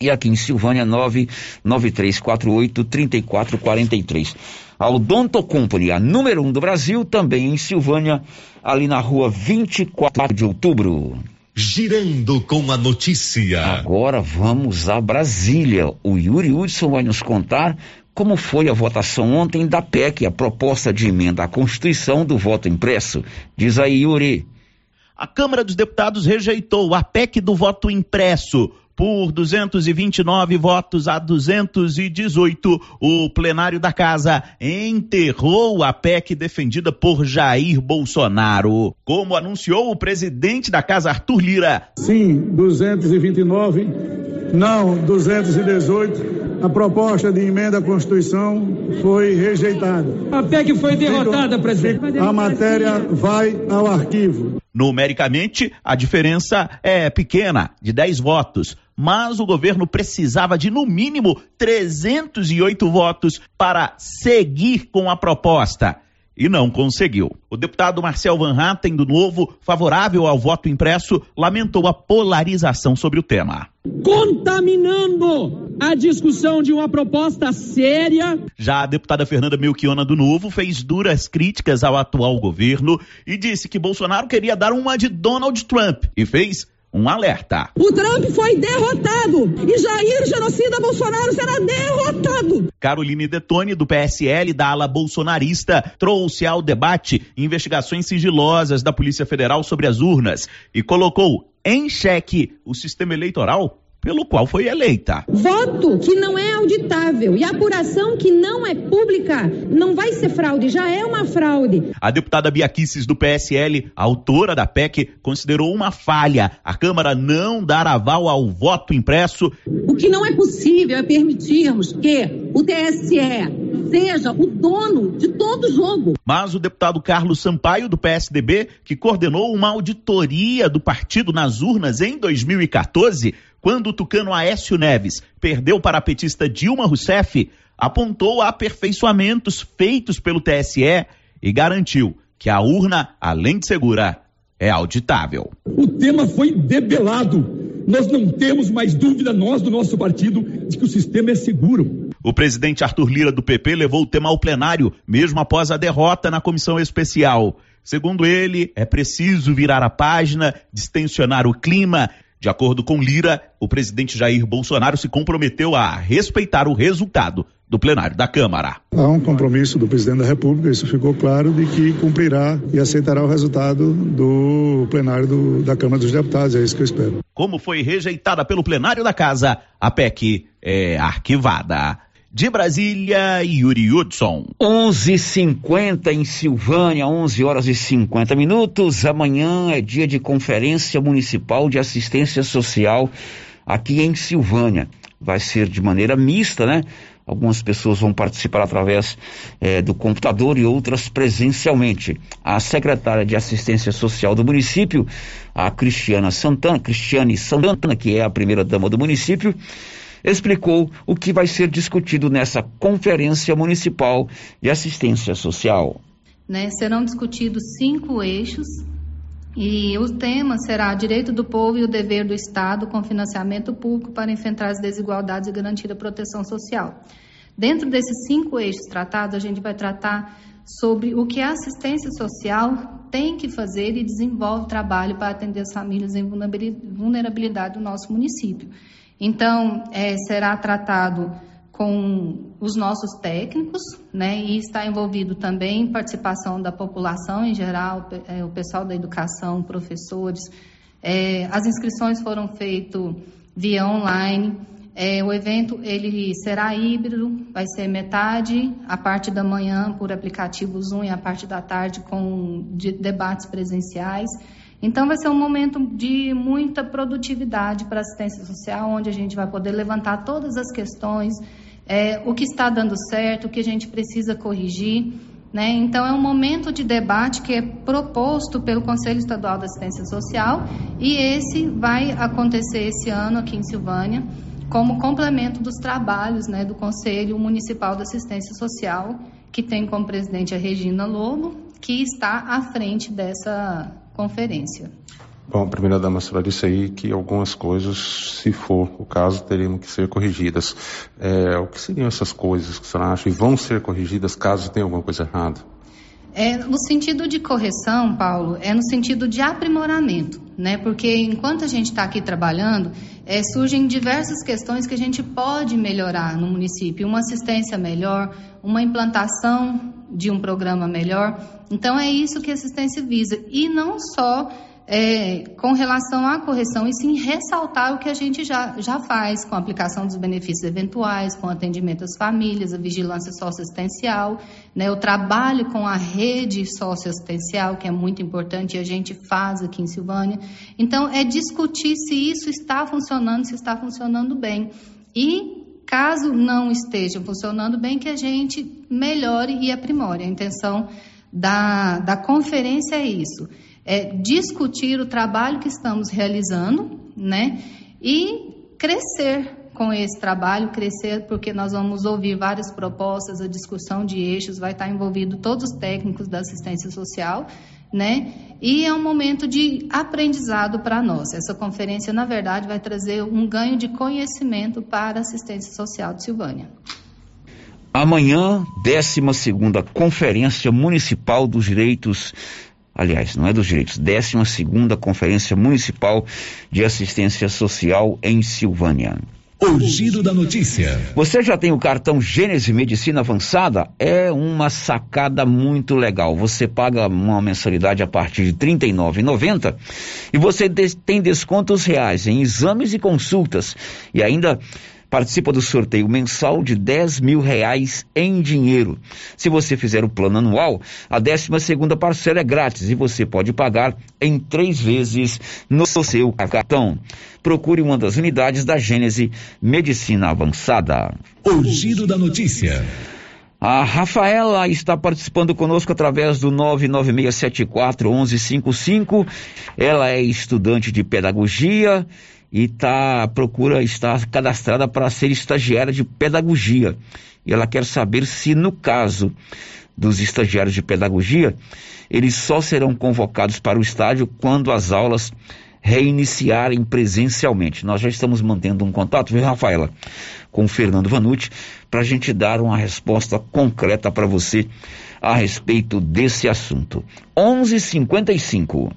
e aqui em Silvânia 99348 3443. A Odonto Company, a número um do Brasil, também em Silvânia, ali na rua 24 de outubro. Girando com a notícia. Agora vamos a Brasília. O Yuri Hudson vai nos contar como foi a votação ontem da PEC, a proposta de emenda à Constituição do voto impresso. Diz aí, Yuri. A Câmara dos Deputados rejeitou a PEC do voto impresso por 229 votos a 218, o plenário da casa enterrou a PEC defendida por Jair Bolsonaro. Como anunciou o presidente da casa, Arthur Lira. Sim, 229, não, 218. A proposta de emenda à Constituição foi rejeitada. A PEC foi derrotada, presidente. A matéria vai ao arquivo. Numericamente, a diferença é pequena, de 10 votos mas o governo precisava de no mínimo 308 votos para seguir com a proposta. E não conseguiu. O deputado Marcel Van Hatten, do Novo, favorável ao voto impresso, lamentou a polarização sobre o tema. Contaminando a discussão de uma proposta séria. Já a deputada Fernanda Melchiona, do Novo, fez duras críticas ao atual governo e disse que Bolsonaro queria dar uma de Donald Trump e fez um alerta. O Trump foi derrotado e Jair, genocida Bolsonaro, será derrotado. Caroline Detone, do PSL da ala bolsonarista, trouxe ao debate investigações sigilosas da Polícia Federal sobre as urnas e colocou em xeque o sistema eleitoral pelo qual foi eleita. Voto que não é auditável e apuração que não é pública não vai ser fraude, já é uma fraude. A deputada Biaquices do PSL, autora da PEC, considerou uma falha a Câmara não dar aval ao voto impresso. O que não é possível é permitirmos que o TSE seja o dono de todo o jogo. Mas o deputado Carlos Sampaio, do PSDB, que coordenou uma auditoria do partido nas urnas em 2014, quando o tucano Aécio Neves perdeu para a petista Dilma Rousseff, apontou aperfeiçoamentos feitos pelo TSE e garantiu que a urna, além de segura, é auditável. O tema foi debelado. Nós não temos mais dúvida, nós do nosso partido, de que o sistema é seguro. O presidente Arthur Lira do PP levou o tema ao plenário, mesmo após a derrota na comissão especial. Segundo ele, é preciso virar a página, distensionar o clima de acordo com Lira, o presidente Jair Bolsonaro se comprometeu a respeitar o resultado do plenário da Câmara. Há um compromisso do presidente da República, isso ficou claro, de que cumprirá e aceitará o resultado do plenário do, da Câmara dos Deputados, é isso que eu espero. Como foi rejeitada pelo plenário da Casa, a PEC é arquivada. De Brasília, Yuri Hudson. 11:50 em Silvânia, 11 horas e 50 minutos. Amanhã é dia de conferência municipal de assistência social aqui em Silvânia. Vai ser de maneira mista, né? Algumas pessoas vão participar através eh, do computador e outras presencialmente. A secretária de Assistência Social do município, a Cristiana Santana, Cristiane Santana, que é a primeira dama do município, explicou o que vai ser discutido nessa Conferência Municipal de Assistência Social. Né, serão discutidos cinco eixos e o tema será Direito do Povo e o Dever do Estado com financiamento público para enfrentar as desigualdades e garantir a proteção social. Dentro desses cinco eixos tratados, a gente vai tratar sobre o que a assistência social tem que fazer e desenvolve trabalho para atender as famílias em vulnerabilidade do nosso município. Então, é, será tratado com os nossos técnicos, né, e está envolvido também participação da população em geral, é, o pessoal da educação, professores. É, as inscrições foram feitas via online. É, o evento ele será híbrido, vai ser metade a parte da manhã por aplicativo Zoom e a parte da tarde com de, debates presenciais. Então, vai ser um momento de muita produtividade para a assistência social, onde a gente vai poder levantar todas as questões, é, o que está dando certo, o que a gente precisa corrigir. Né? Então, é um momento de debate que é proposto pelo Conselho Estadual da Assistência Social e esse vai acontecer esse ano aqui em Silvânia, como complemento dos trabalhos né, do Conselho Municipal da Assistência Social, que tem como presidente a Regina Lobo, que está à frente dessa conferência. Bom, primeira dama, senhora disse aí que algumas coisas, se for o caso, teriam que ser corrigidas. É, o que seriam essas coisas que a senhora acha e vão ser corrigidas caso tenha alguma coisa errada? É, no sentido de correção, Paulo, é no sentido de aprimoramento, né? Porque enquanto a gente está aqui trabalhando, é, surgem diversas questões que a gente pode melhorar no município. Uma assistência melhor, uma implantação de um programa melhor. Então, é isso que a assistência visa. E não só é, com relação à correção, e sim ressaltar o que a gente já, já faz com a aplicação dos benefícios eventuais, com atendimento às famílias, a vigilância socioassistencial, né, o trabalho com a rede socioassistencial, que é muito importante e a gente faz aqui em Silvânia. Então, é discutir se isso está funcionando, se está funcionando bem. E caso não esteja funcionando bem, que a gente melhore e aprimore. A intenção da, da conferência é isso é, discutir o trabalho que estamos realizando, né? E crescer com esse trabalho, crescer porque nós vamos ouvir várias propostas, a discussão de eixos, vai estar envolvido todos os técnicos da assistência social, né? E é um momento de aprendizado para nós. Essa conferência, na verdade, vai trazer um ganho de conhecimento para a assistência social de Silvânia. Amanhã, 12 segunda Conferência Municipal dos Direitos aliás, não é dos direitos, 12 segunda Conferência Municipal de Assistência Social em Silvânia. O giro da notícia. Você já tem o cartão Gênese Medicina Avançada? É uma sacada muito legal. Você paga uma mensalidade a partir de R$ 39,90 e você tem descontos reais em exames e consultas e ainda participa do sorteio mensal de 10 mil reais em dinheiro. Se você fizer o plano anual, a 12 segunda parcela é grátis e você pode pagar em três vezes no seu cartão. Procure uma das unidades da Gênese Medicina Avançada. O giro da notícia. A Rafaela está participando conosco através do 996741155. Ela é estudante de pedagogia e tá procura estar cadastrada para ser estagiária de pedagogia. E ela quer saber se no caso dos estagiários de pedagogia, eles só serão convocados para o estágio quando as aulas reiniciarem presencialmente. Nós já estamos mantendo um contato, viu, Rafaela, com o Fernando Vanucci, para a gente dar uma resposta concreta para você a respeito desse assunto. 11:55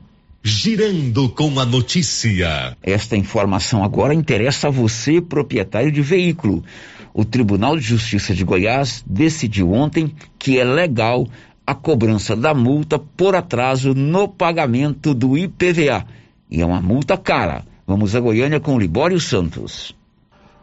Girando com a notícia. Esta informação agora interessa a você, proprietário de veículo. O Tribunal de Justiça de Goiás decidiu ontem que é legal a cobrança da multa por atraso no pagamento do IPVA. E é uma multa cara. Vamos a Goiânia com Libório Santos.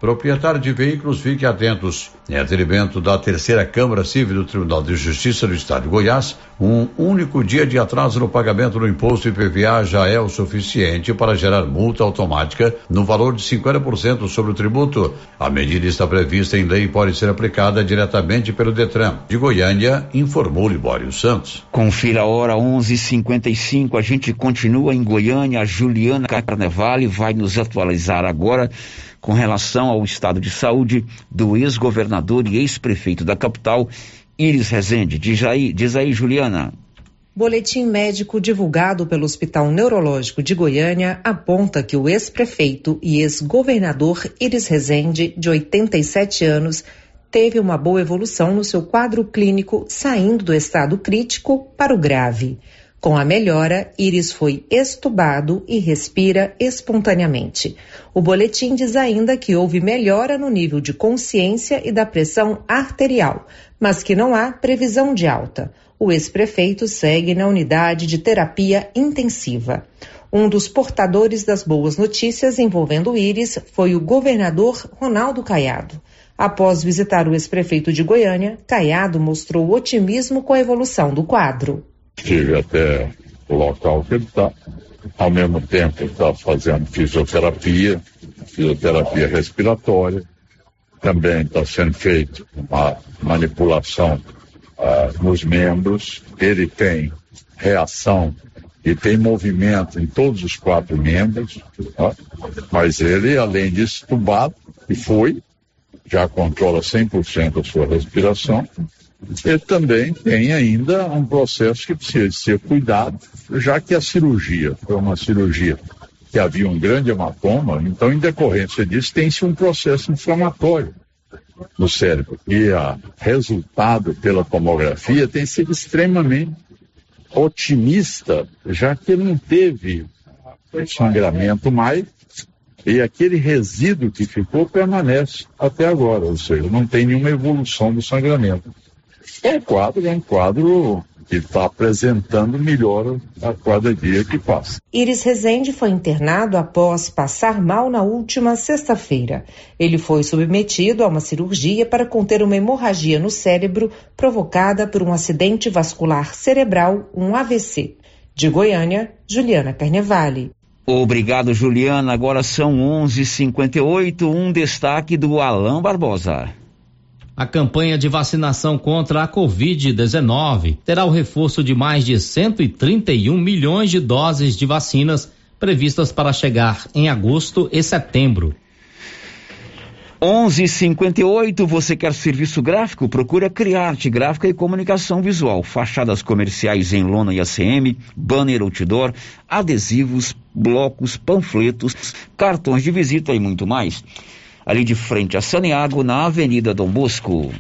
Proprietário de veículos, fique atentos. Em atendimento da terceira Câmara Civil do Tribunal de Justiça do Estado de Goiás, um único dia de atraso no pagamento do imposto IPVA já é o suficiente para gerar multa automática no valor de 50% sobre o tributo. A medida está prevista em lei e pode ser aplicada diretamente pelo Detran. De Goiânia, informou Libório Santos. Confira a hora 11:55. A gente continua em Goiânia. A Juliana Carnevale vai nos atualizar agora com relação ao estado de saúde do ex-governador e ex-prefeito da capital, Iris Rezende. Diz aí, diz aí, Juliana. Boletim médico divulgado pelo Hospital Neurológico de Goiânia aponta que o ex-prefeito e ex-governador Iris Rezende, de 87 anos, teve uma boa evolução no seu quadro clínico, saindo do estado crítico para o grave. Com a melhora, Iris foi estubado e respira espontaneamente. O boletim diz ainda que houve melhora no nível de consciência e da pressão arterial, mas que não há previsão de alta. O ex-prefeito segue na unidade de terapia intensiva. Um dos portadores das boas notícias envolvendo Iris foi o governador Ronaldo Caiado. Após visitar o ex-prefeito de Goiânia, Caiado mostrou otimismo com a evolução do quadro. Estive até o local que ele está. Ao mesmo tempo, está fazendo fisioterapia, fisioterapia respiratória. Também está sendo feita uma manipulação uh, nos membros. Ele tem reação e tem movimento em todos os quatro membros, tá? mas ele, além disso, tubado, e foi, já controla 100% a sua respiração, ele também tem ainda um processo que precisa ser cuidado, já que a cirurgia foi uma cirurgia que havia um grande hematoma, então, em decorrência disso, tem-se um processo inflamatório no cérebro. E a resultado pela tomografia tem sido extremamente otimista, já que não teve sangramento mais e aquele resíduo que ficou permanece até agora, ou seja, não tem nenhuma evolução do sangramento. É um quadro, é um quadro que está apresentando melhor a cada dia que passa. Iris Rezende foi internado após passar mal na última sexta-feira. Ele foi submetido a uma cirurgia para conter uma hemorragia no cérebro provocada por um acidente vascular cerebral, um AVC. De Goiânia, Juliana Carnevale. Obrigado, Juliana. Agora são 11:58. Um destaque do Alain Barbosa. A campanha de vacinação contra a Covid-19 terá o reforço de mais de 131 milhões de doses de vacinas previstas para chegar em agosto e setembro. 11:58 você quer serviço gráfico? Procure a Criarte Gráfica e Comunicação Visual. Fachadas comerciais em lona e ACM, banner outdoor, adesivos, blocos, panfletos, cartões de visita e muito mais ali de frente a Saniago, na Avenida Dom Bosco.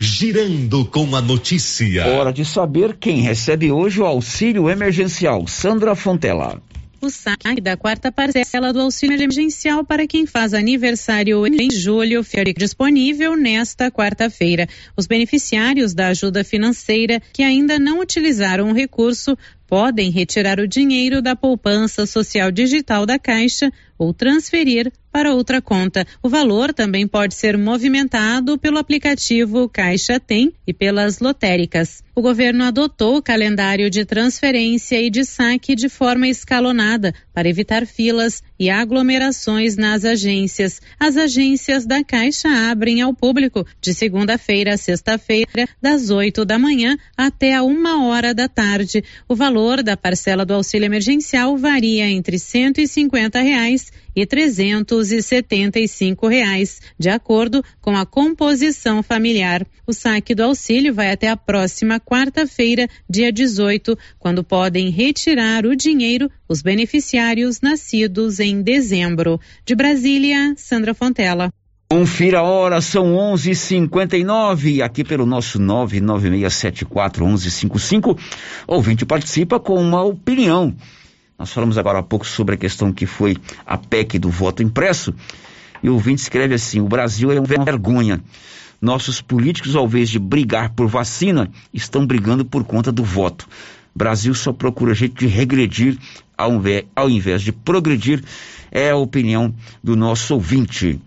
Girando com a notícia. Hora de saber quem recebe hoje o auxílio emergencial. Sandra Fontela. O saque da quarta parcela do auxílio emergencial para quem faz aniversário em julho fica disponível nesta quarta-feira. Os beneficiários da ajuda financeira que ainda não utilizaram o recurso podem retirar o dinheiro da poupança social digital da Caixa ou transferir para outra conta. O valor também pode ser movimentado pelo aplicativo Caixa Tem e pelas lotéricas. O governo adotou o calendário de transferência e de saque de forma escalonada para evitar filas e aglomerações nas agências. As agências da Caixa abrem ao público de segunda-feira a sexta-feira, das 8 da manhã até a uma hora da tarde. O valor da parcela do auxílio emergencial varia entre 150 reais e trezentos e setenta e cinco reais, de acordo com a composição familiar. O saque do auxílio vai até a próxima quarta-feira, dia 18, quando podem retirar o dinheiro os beneficiários nascidos em dezembro. De Brasília, Sandra Fontela. Confira a hora, são 11:59 aqui pelo nosso 996741155. Ouvinte participa com uma opinião nós falamos agora há pouco sobre a questão que foi a PEC do voto impresso, e o ouvinte escreve assim: o Brasil é uma vergonha. Nossos políticos, ao invés de brigar por vacina, estão brigando por conta do voto. Brasil só procura jeito de regredir ao invés, ao invés de progredir, é a opinião do nosso ouvinte.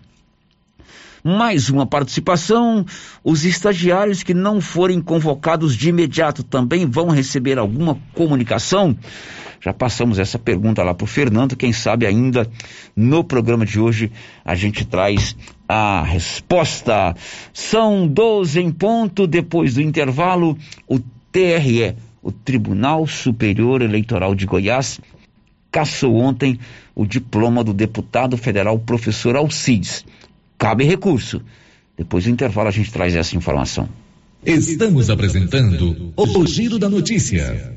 Mais uma participação. Os estagiários que não forem convocados de imediato também vão receber alguma comunicação? Já passamos essa pergunta lá para o Fernando. Quem sabe ainda no programa de hoje a gente traz a resposta. São 12 em ponto. Depois do intervalo, o TRE, o Tribunal Superior Eleitoral de Goiás, caçou ontem o diploma do deputado federal professor Alcides. Cabe recurso. Depois do intervalo a gente traz essa informação. Estamos apresentando o Giro da Notícia.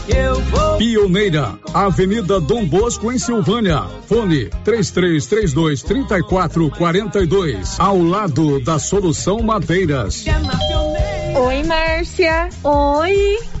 Pioneira, Avenida Dom Bosco, em Silvânia. Fone 3332 3442. Ao lado da Solução Madeiras. Oi, Márcia. Oi.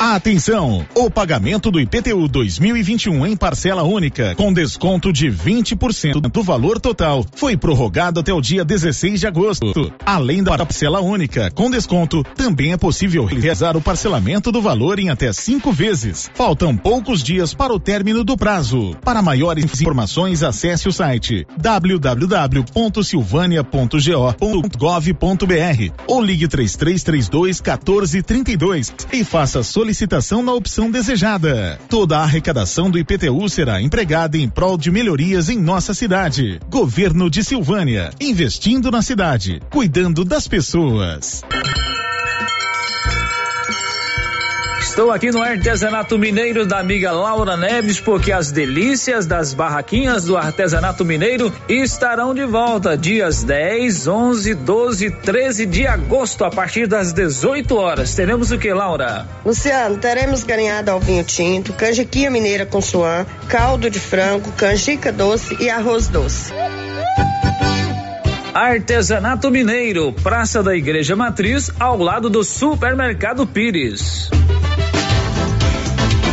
Atenção! O pagamento do IPTU 2021 em parcela única, com desconto de 20% do valor total, foi prorrogado até o dia 16 de agosto. Além da parcela única, com desconto, também é possível realizar o parcelamento do valor em até cinco vezes. Faltam poucos dias para o término do prazo. Para maiores informações, acesse o site www.silvania.go.gov.br ou ligue 3332 1432 e faça solicitação solicitação na opção desejada. Toda a arrecadação do IPTU será empregada em prol de melhorias em nossa cidade. Governo de Silvânia, investindo na cidade, cuidando das pessoas. Estou aqui no artesanato mineiro da amiga Laura Neves, porque as delícias das barraquinhas do artesanato mineiro estarão de volta dias 10, 11, 12, 13 de agosto, a partir das 18 horas. Teremos o que, Laura? Luciano, teremos galinhada ao vinho tinto, canjiquinha mineira com suã, caldo de frango, canjica doce e arroz doce. Artesanato Mineiro, Praça da Igreja Matriz, ao lado do Supermercado Pires.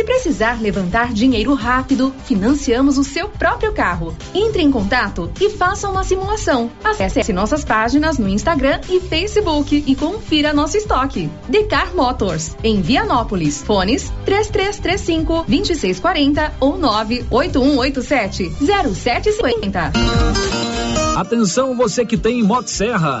Se precisar levantar dinheiro rápido, financiamos o seu próprio carro. Entre em contato e faça uma simulação. Acesse nossas páginas no Instagram e Facebook e confira nosso estoque. Decar Motors, em Vianópolis. Fones 3335 2640 ou 98187 0750. Atenção você que tem Motosserra.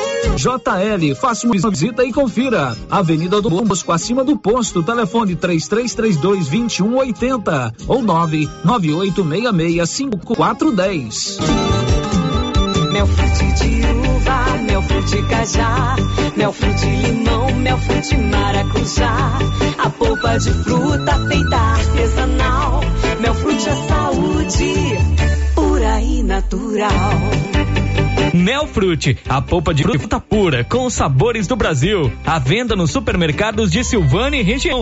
JL, faça uma visita e confira. Avenida do Bosco, acima do posto, telefone 3332 2180 ou 99866 5410. Mel frute de uva, mel frute cajá, mel frute limão, mel frute maracujá. A polpa de fruta feita artesanal. Mel frute é saúde, pura e natural. Melfrute, a polpa de fruta pura com os sabores do Brasil. À venda nos supermercados de Silvânia e região.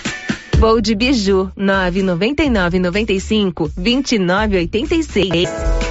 Voo de Biju, 999 95 2986.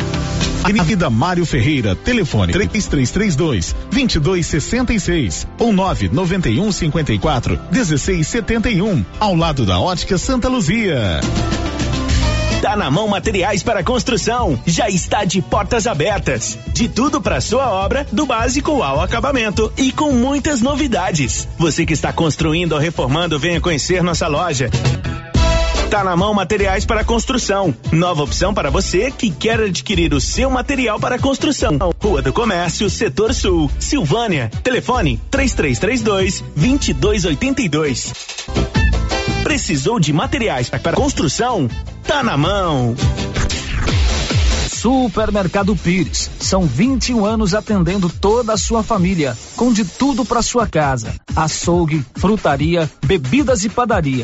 [laughs] Avenida Mário Ferreira, telefone 3332 2266 ou 991 54 1671, ao lado da Ótica Santa Luzia. Tá na mão materiais para construção. Já está de portas abertas. De tudo para sua obra, do básico ao acabamento e com muitas novidades. Você que está construindo ou reformando, venha conhecer nossa loja. Tá na mão materiais para construção. Nova opção para você que quer adquirir o seu material para construção. Rua do Comércio, Setor Sul, Silvânia. Telefone 3332 2282. Precisou de materiais para construção? Tá na mão. Supermercado Pires. São 21 anos atendendo toda a sua família, com de tudo para sua casa: açougue, frutaria, bebidas e padaria.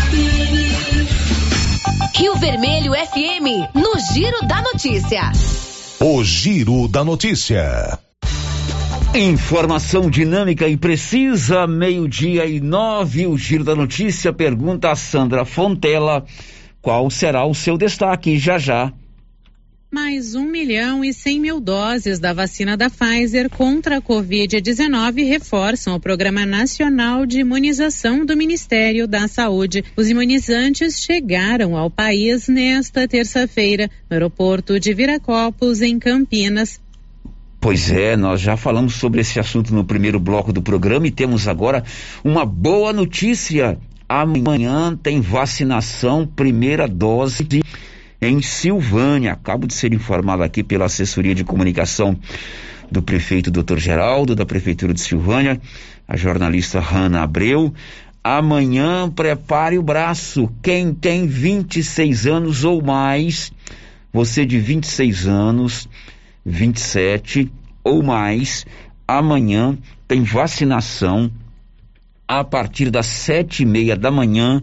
Rio Vermelho FM, no Giro da Notícia. O Giro da Notícia. Informação dinâmica e precisa, meio-dia e nove, o Giro da Notícia pergunta a Sandra Fontela qual será o seu destaque já já. Mais um milhão e cem mil doses da vacina da Pfizer contra a Covid-19 reforçam o Programa Nacional de Imunização do Ministério da Saúde. Os imunizantes chegaram ao país nesta terça-feira, no aeroporto de Viracopos, em Campinas. Pois é, nós já falamos sobre esse assunto no primeiro bloco do programa e temos agora uma boa notícia. Amanhã tem vacinação, primeira dose em Silvânia. Acabo de ser informado aqui pela assessoria de comunicação do prefeito Dr. Geraldo, da prefeitura de Silvânia, a jornalista Hanna Abreu. Amanhã prepare o braço. Quem tem 26 anos ou mais, você de 26 anos, 27 ou mais, amanhã tem vacinação a partir das sete e meia da manhã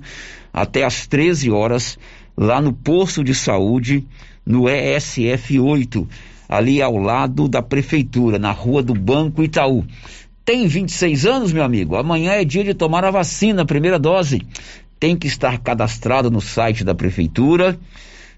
até às 13 horas lá no posto de saúde, no ESF 8, ali ao lado da prefeitura, na rua do Banco Itaú. Tem 26 anos, meu amigo? Amanhã é dia de tomar a vacina, primeira dose. Tem que estar cadastrado no site da prefeitura,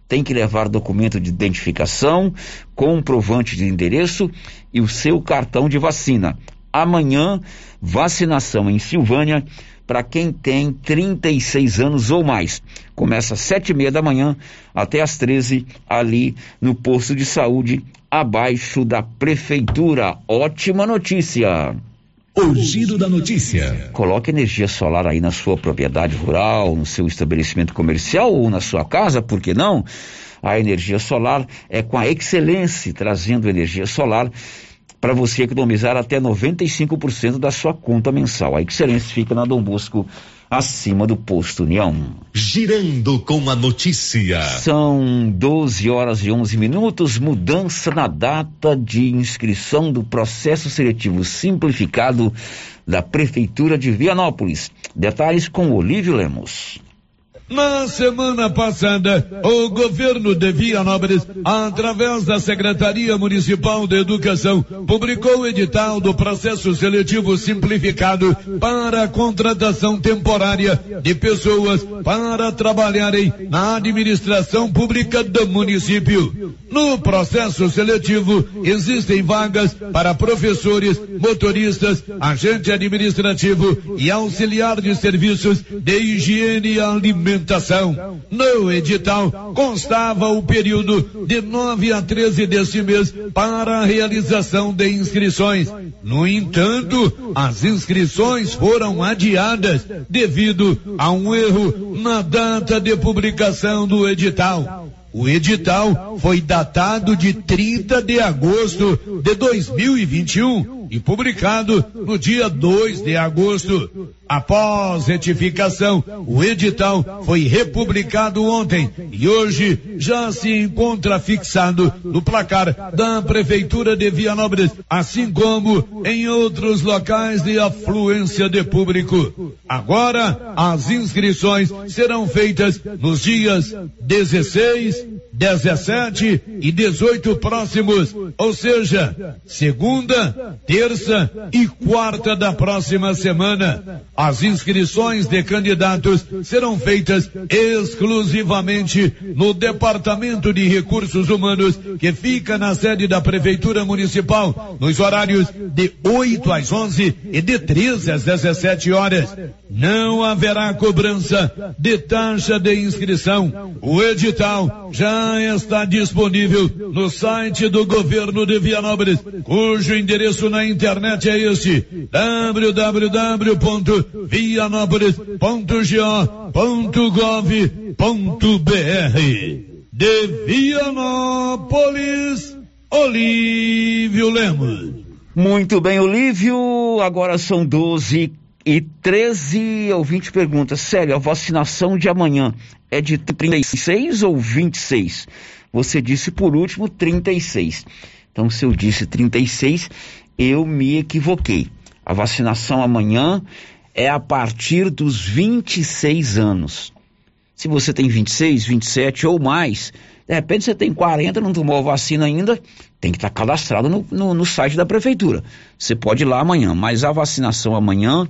tem que levar documento de identificação, comprovante de endereço e o seu cartão de vacina. Amanhã, vacinação em Silvânia para quem tem 36 anos ou mais. Começa às sete e meia da manhã até às 13 ali no posto de saúde abaixo da prefeitura. Ótima notícia! O giro da notícia. Coloque energia solar aí na sua propriedade rural, no seu estabelecimento comercial ou na sua casa, por que não? A energia solar é com a excelência, trazendo energia solar para você economizar até 95% da sua conta mensal. A Excelência fica na Dom Bosco, acima do posto União. Girando com a notícia. São 12 horas e 11 minutos. Mudança na data de inscrição do processo seletivo simplificado da Prefeitura de Vianópolis. Detalhes com Olívio Lemos. Na semana passada, o governo de Vianópolis, através da Secretaria Municipal de Educação, publicou o edital do processo seletivo simplificado para a contratação temporária de pessoas para trabalharem na administração pública do município. No processo seletivo, existem vagas para professores, motoristas, agente administrativo e auxiliar de serviços de higiene e alimentação alimentação. No edital constava o período de 9 a 13 deste mês para a realização de inscrições. No entanto, as inscrições foram adiadas devido a um erro na data de publicação do edital. O edital foi datado de 30 de agosto de 2021 e publicado no dia 2 de agosto. Após retificação, o edital foi republicado ontem e hoje já se encontra fixado no placar da Prefeitura de Vianópolis, assim como em outros locais de afluência de público. Agora, as inscrições serão feitas nos dias 16, 17 e 18 próximos, ou seja, segunda, terça e quarta da próxima semana. As inscrições de candidatos serão feitas exclusivamente no Departamento de Recursos Humanos, que fica na sede da Prefeitura Municipal, nos horários de 8 às 11 e de 13 às 17 horas. Não haverá cobrança de taxa de inscrição. O edital já está disponível no site do governo de Vianópolis, cujo endereço na internet é este: www.vianópolis.go.gov.br. De Vianópolis, Olívio Lemos. Muito bem, Olívio. Agora são 12 e 13. Ouvinte pergunta: Sério, a vacinação de amanhã é de 36 ou 26? Você disse por último 36. Então, se eu disse 36, eu me equivoquei. A vacinação amanhã é a partir dos 26 anos. Se você tem 26, 27 ou mais, de repente você tem 40, não tomou a vacina ainda, tem que estar cadastrado no, no, no site da prefeitura. Você pode ir lá amanhã, mas a vacinação amanhã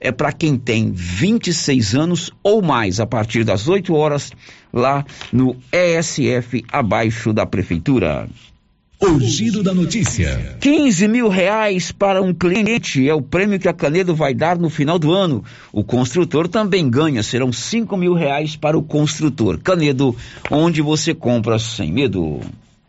é para quem tem 26 anos ou mais, a partir das 8 horas, lá no ESF, abaixo da prefeitura. O giro da notícia. 15 mil reais para um cliente é o prêmio que a Canedo vai dar no final do ano. O construtor também ganha, serão 5 mil reais para o construtor. Canedo, onde você compra sem medo.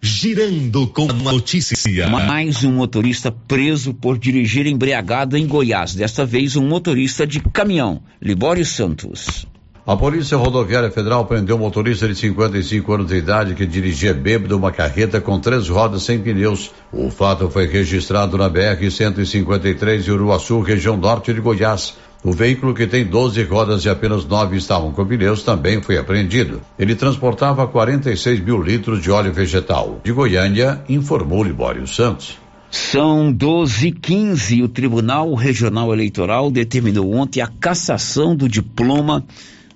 Girando com a notícia. Mais um motorista preso por dirigir embriagado em Goiás. Desta vez, um motorista de caminhão. Libório Santos. A Polícia Rodoviária Federal prendeu um motorista de 55 anos de idade que dirigia bêbado uma carreta com três rodas sem pneus. O fato foi registrado na BR-153 Uruaçu, região norte de Goiás. O veículo, que tem 12 rodas e apenas 9 estavam com pneus, também foi apreendido. Ele transportava 46 mil litros de óleo vegetal. De Goiânia, informou Libório Santos. São 12 e 15 O Tribunal Regional Eleitoral determinou ontem a cassação do diploma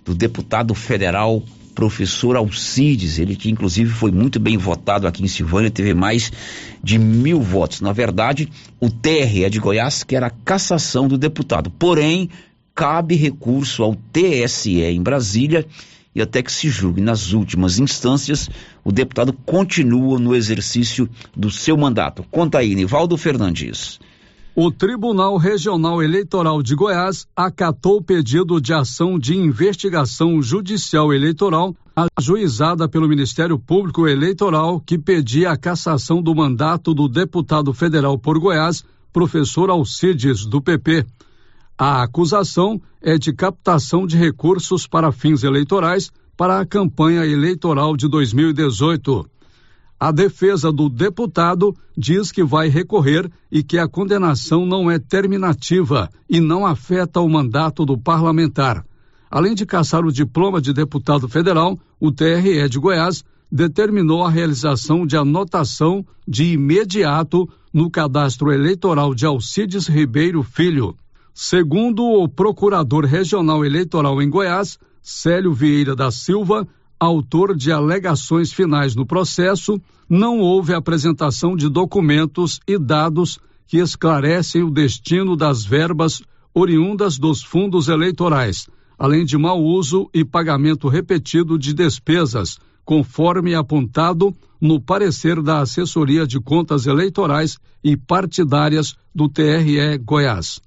do deputado federal professor Alcides, ele que inclusive foi muito bem votado aqui em Silvânia, teve mais de mil votos. Na verdade, o TRE de Goiás quer a cassação do deputado. Porém, cabe recurso ao TSE em Brasília e até que se julgue nas últimas instâncias, o deputado continua no exercício do seu mandato. Conta aí, Nivaldo Fernandes. O Tribunal Regional Eleitoral de Goiás acatou o pedido de ação de investigação judicial eleitoral ajuizada pelo Ministério Público Eleitoral que pedia a cassação do mandato do deputado federal por Goiás, professor Alcides, do PP. A acusação é de captação de recursos para fins eleitorais para a campanha eleitoral de 2018. A defesa do deputado diz que vai recorrer e que a condenação não é terminativa e não afeta o mandato do parlamentar. Além de caçar o diploma de deputado federal, o TRE de Goiás determinou a realização de anotação de imediato no cadastro eleitoral de Alcides Ribeiro Filho. Segundo o procurador regional eleitoral em Goiás, Célio Vieira da Silva, autor de alegações finais no processo, não houve apresentação de documentos e dados que esclarecem o destino das verbas oriundas dos fundos eleitorais, além de mau uso e pagamento repetido de despesas, conforme apontado no parecer da Assessoria de Contas Eleitorais e Partidárias do TRE Goiás.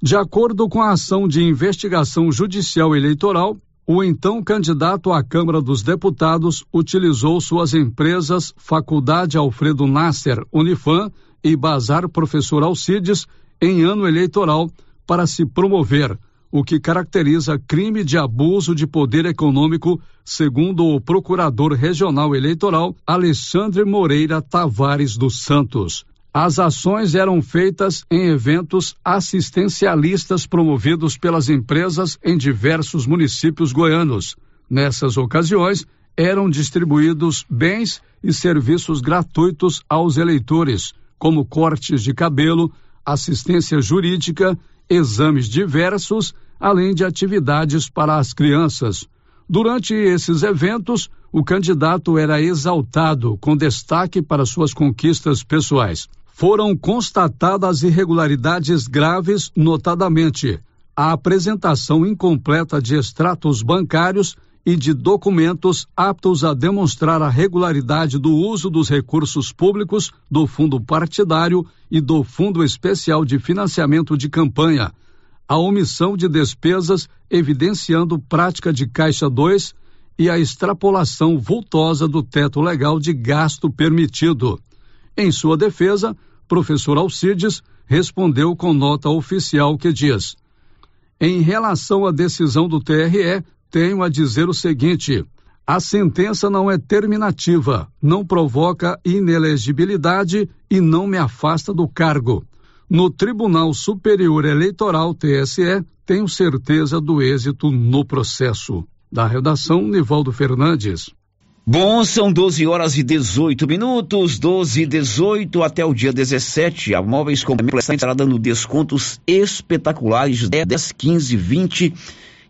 De acordo com a ação de investigação judicial eleitoral, o então candidato à Câmara dos Deputados utilizou suas empresas Faculdade Alfredo Nasser, Unifam e Bazar Professor Alcides em ano eleitoral para se promover, o que caracteriza crime de abuso de poder econômico, segundo o Procurador Regional Eleitoral Alexandre Moreira Tavares dos Santos. As ações eram feitas em eventos assistencialistas promovidos pelas empresas em diversos municípios goianos. Nessas ocasiões, eram distribuídos bens e serviços gratuitos aos eleitores, como cortes de cabelo, assistência jurídica, exames diversos, além de atividades para as crianças. Durante esses eventos, o candidato era exaltado, com destaque para suas conquistas pessoais foram constatadas irregularidades graves, notadamente a apresentação incompleta de extratos bancários e de documentos aptos a demonstrar a regularidade do uso dos recursos públicos do fundo partidário e do Fundo Especial de Financiamento de Campanha, a omissão de despesas evidenciando prática de caixa 2 e a extrapolação vultosa do teto legal de gasto permitido. Em sua defesa, professor Alcides respondeu com nota oficial que diz: Em relação à decisão do TRE, tenho a dizer o seguinte: A sentença não é terminativa, não provoca inelegibilidade e não me afasta do cargo. No Tribunal Superior Eleitoral TSE, tenho certeza do êxito no processo. Da redação, Nivaldo Fernandes. Bom, são 12 horas e 18 minutos, 12 e 18 até o dia 17. A Móveis Complementos estará dando descontos espetaculares de 10, 15, 20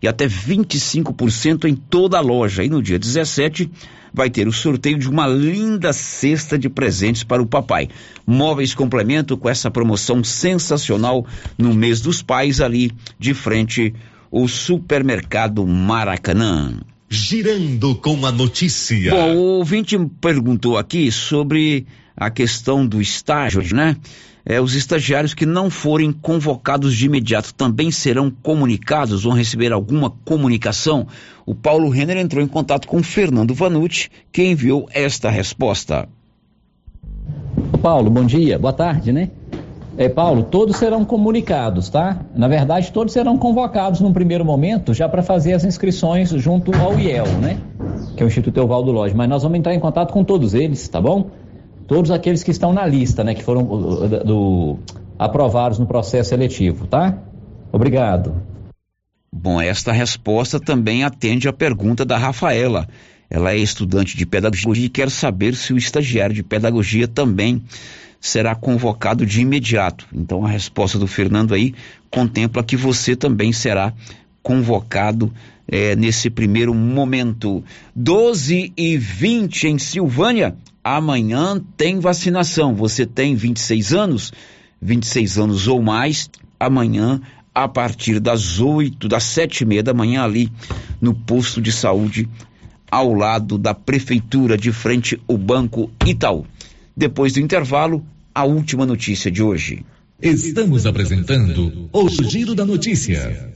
e até 25% em toda a loja. E no dia 17 vai ter o sorteio de uma linda cesta de presentes para o papai. Móveis Complemento com essa promoção sensacional no mês dos pais ali de frente o supermercado Maracanã. Girando com a notícia. Bom, o ouvinte perguntou aqui sobre a questão do estágio, né? É, os estagiários que não forem convocados de imediato também serão comunicados, vão receber alguma comunicação? O Paulo Renner entrou em contato com Fernando Vanucci, que enviou esta resposta. Paulo, bom dia, boa tarde, né? É, Paulo, todos serão comunicados, tá? Na verdade, todos serão convocados num primeiro momento já para fazer as inscrições junto ao IEL, né? Que é o Instituto Evaldo Lodge. Mas nós vamos entrar em contato com todos eles, tá bom? Todos aqueles que estão na lista, né? Que foram uh, do, do, aprovados no processo seletivo, tá? Obrigado. Bom, esta resposta também atende à pergunta da Rafaela. Ela é estudante de pedagogia e quer saber se o estagiário de pedagogia também será convocado de imediato. Então a resposta do Fernando aí contempla que você também será convocado é, nesse primeiro momento. 12 e 20 em Silvânia, amanhã tem vacinação. Você tem 26 anos, 26 anos ou mais, amanhã a partir das 8, das sete e meia da manhã ali no posto de saúde ao lado da prefeitura de frente ao Banco Itaú. Depois do intervalo, a última notícia de hoje. Estamos apresentando o Giro da Notícia.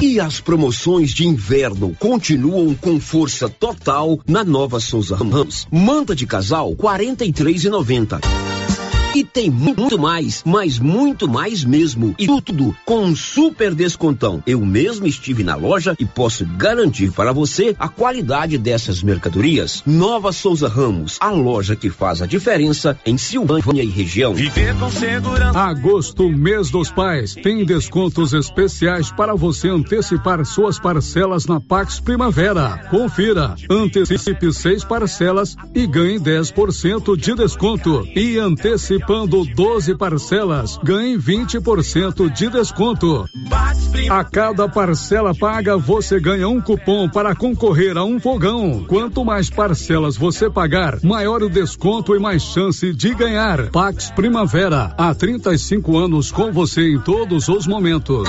E as promoções de inverno continuam com força total na Nova Souza Ramos. Manta de casal R$ 43,90. E tem muito mais, mas muito mais mesmo. E tudo com um super descontão. Eu mesmo estive na loja e posso garantir para você a qualidade dessas mercadorias. Nova Souza Ramos, a loja que faz a diferença em Silvânia e região. Viver com segurança. Agosto, mês dos pais, tem descontos especiais para você antecipar suas parcelas na Pax Primavera. Confira, antecipe seis parcelas e ganhe 10% de desconto. E antecipe antecipando 12 parcelas, ganhe 20% de desconto. A cada parcela paga, você ganha um cupom para concorrer a um fogão. Quanto mais parcelas você pagar, maior o desconto e mais chance de ganhar. Pax Primavera, há 35 anos com você em todos os momentos.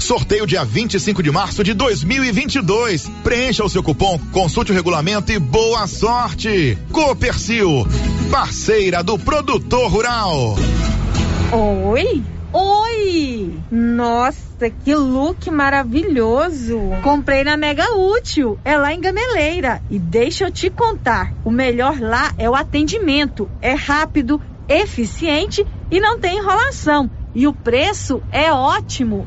Sorteio dia 25 de março de 2022. Preencha o seu cupom, consulte o regulamento e boa sorte. Copercil, parceira do produtor rural. Oi? Oi! Nossa, que look maravilhoso! Comprei na Mega Útil, é lá em Gameleira. E deixa eu te contar: o melhor lá é o atendimento. É rápido, eficiente e não tem enrolação. E o preço é ótimo.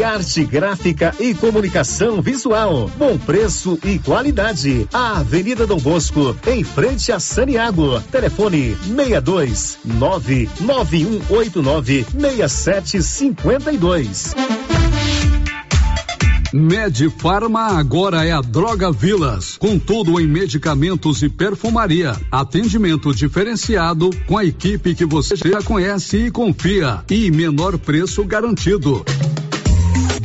Criarte Gráfica e Comunicação Visual. Bom preço e qualidade. A Avenida Dom Bosco, em frente a Saniago. Telefone 62 99189 6752. Medifarma agora é a Droga Vilas, com tudo em medicamentos e perfumaria. Atendimento diferenciado com a equipe que você já conhece e confia e menor preço garantido.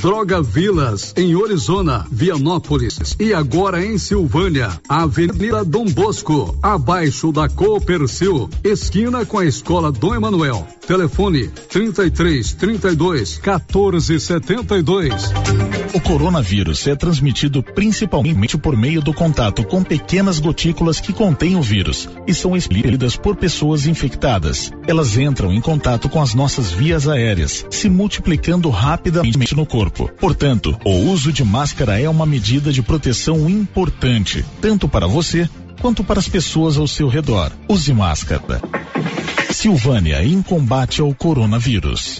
Droga Vilas, em Orizona, Vianópolis e agora em Silvânia, Avenida Dom Bosco, abaixo da Coopercil, esquina com a Escola Dom Emanuel. Telefone 33 32 14 72. O coronavírus é transmitido principalmente por meio do contato com pequenas gotículas que contêm o vírus e são expelidas por pessoas infectadas. Elas entram em contato com as nossas vias aéreas, se multiplicando rapidamente no corpo. Portanto, o uso de máscara é uma medida de proteção importante, tanto para você quanto para as pessoas ao seu redor. Use máscara. Silvânia em combate ao coronavírus.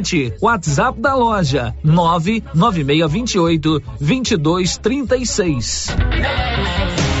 WhatsApp da loja 99628 2236.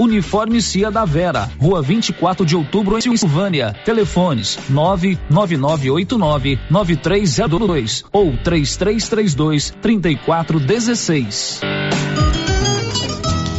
Uniforme Cia da Vera, Rua 24 de Outubro, em Silvânia. Telefones 99989 9302 ou 3332 3416.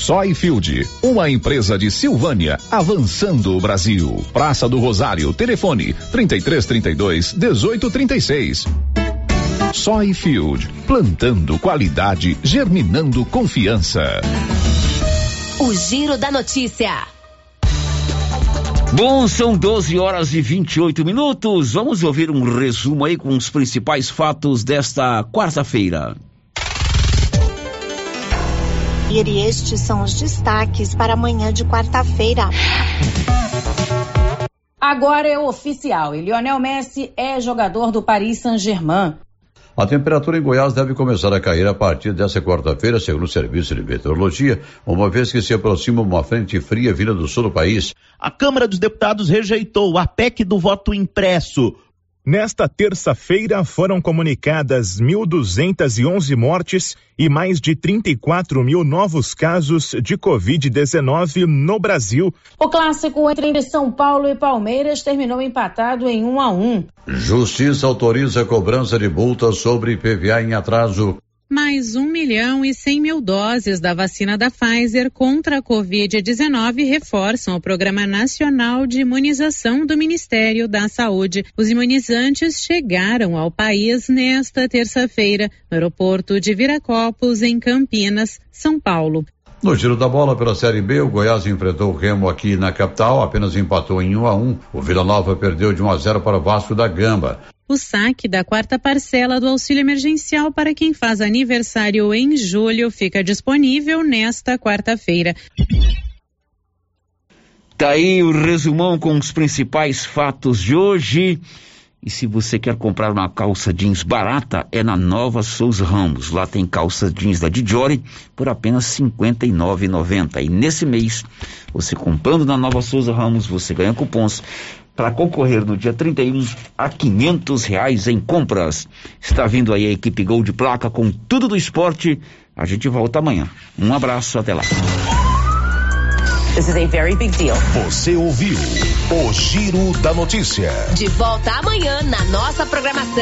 Soyfield, uma empresa de Silvânia, avançando o Brasil. Praça do Rosário, telefone 3332 1836. Soyfield, plantando qualidade, germinando confiança. O Giro da Notícia. Bom, são 12 horas e 28 minutos. Vamos ouvir um resumo aí com os principais fatos desta quarta-feira. E estes são os destaques para amanhã de quarta-feira. Agora é oficial. E Lionel Messi é jogador do Paris Saint-Germain. A temperatura em Goiás deve começar a cair a partir dessa quarta-feira, segundo o Serviço de Meteorologia, uma vez que se aproxima uma frente fria vinda do sul do país. A Câmara dos Deputados rejeitou a PEC do voto impresso. Nesta terça-feira foram comunicadas 1.211 mortes e mais de 34 mil novos casos de Covid-19 no Brasil. O clássico entre São Paulo e Palmeiras terminou empatado em 1 a 1. Justiça autoriza a cobrança de multas sobre PVA em atraso. Mais 1 milhão e 100 mil doses da vacina da Pfizer contra a Covid-19 reforçam o Programa Nacional de Imunização do Ministério da Saúde. Os imunizantes chegaram ao país nesta terça-feira, no aeroporto de Viracopos, em Campinas, São Paulo. No giro da bola pela Série B, o Goiás enfrentou o Remo aqui na capital, apenas empatou em 1 a 1. O Vila Nova perdeu de 1 a 0 para o Vasco da Gamba. O saque da quarta parcela do auxílio emergencial para quem faz aniversário em julho fica disponível nesta quarta-feira. Tá aí o resumão com os principais fatos de hoje. E se você quer comprar uma calça jeans barata, é na Nova Souza Ramos. Lá tem calça jeans da Dijori por apenas R$ 59,90. E nesse mês, você comprando na Nova Souza Ramos, você ganha cupons para concorrer no dia 31 a quinhentos reais em compras. Está vindo aí a equipe Gol de Placa com tudo do esporte. A gente volta amanhã. Um abraço, até lá. This is a very big deal. Você ouviu o Giro da Notícia. De volta amanhã na nossa programação.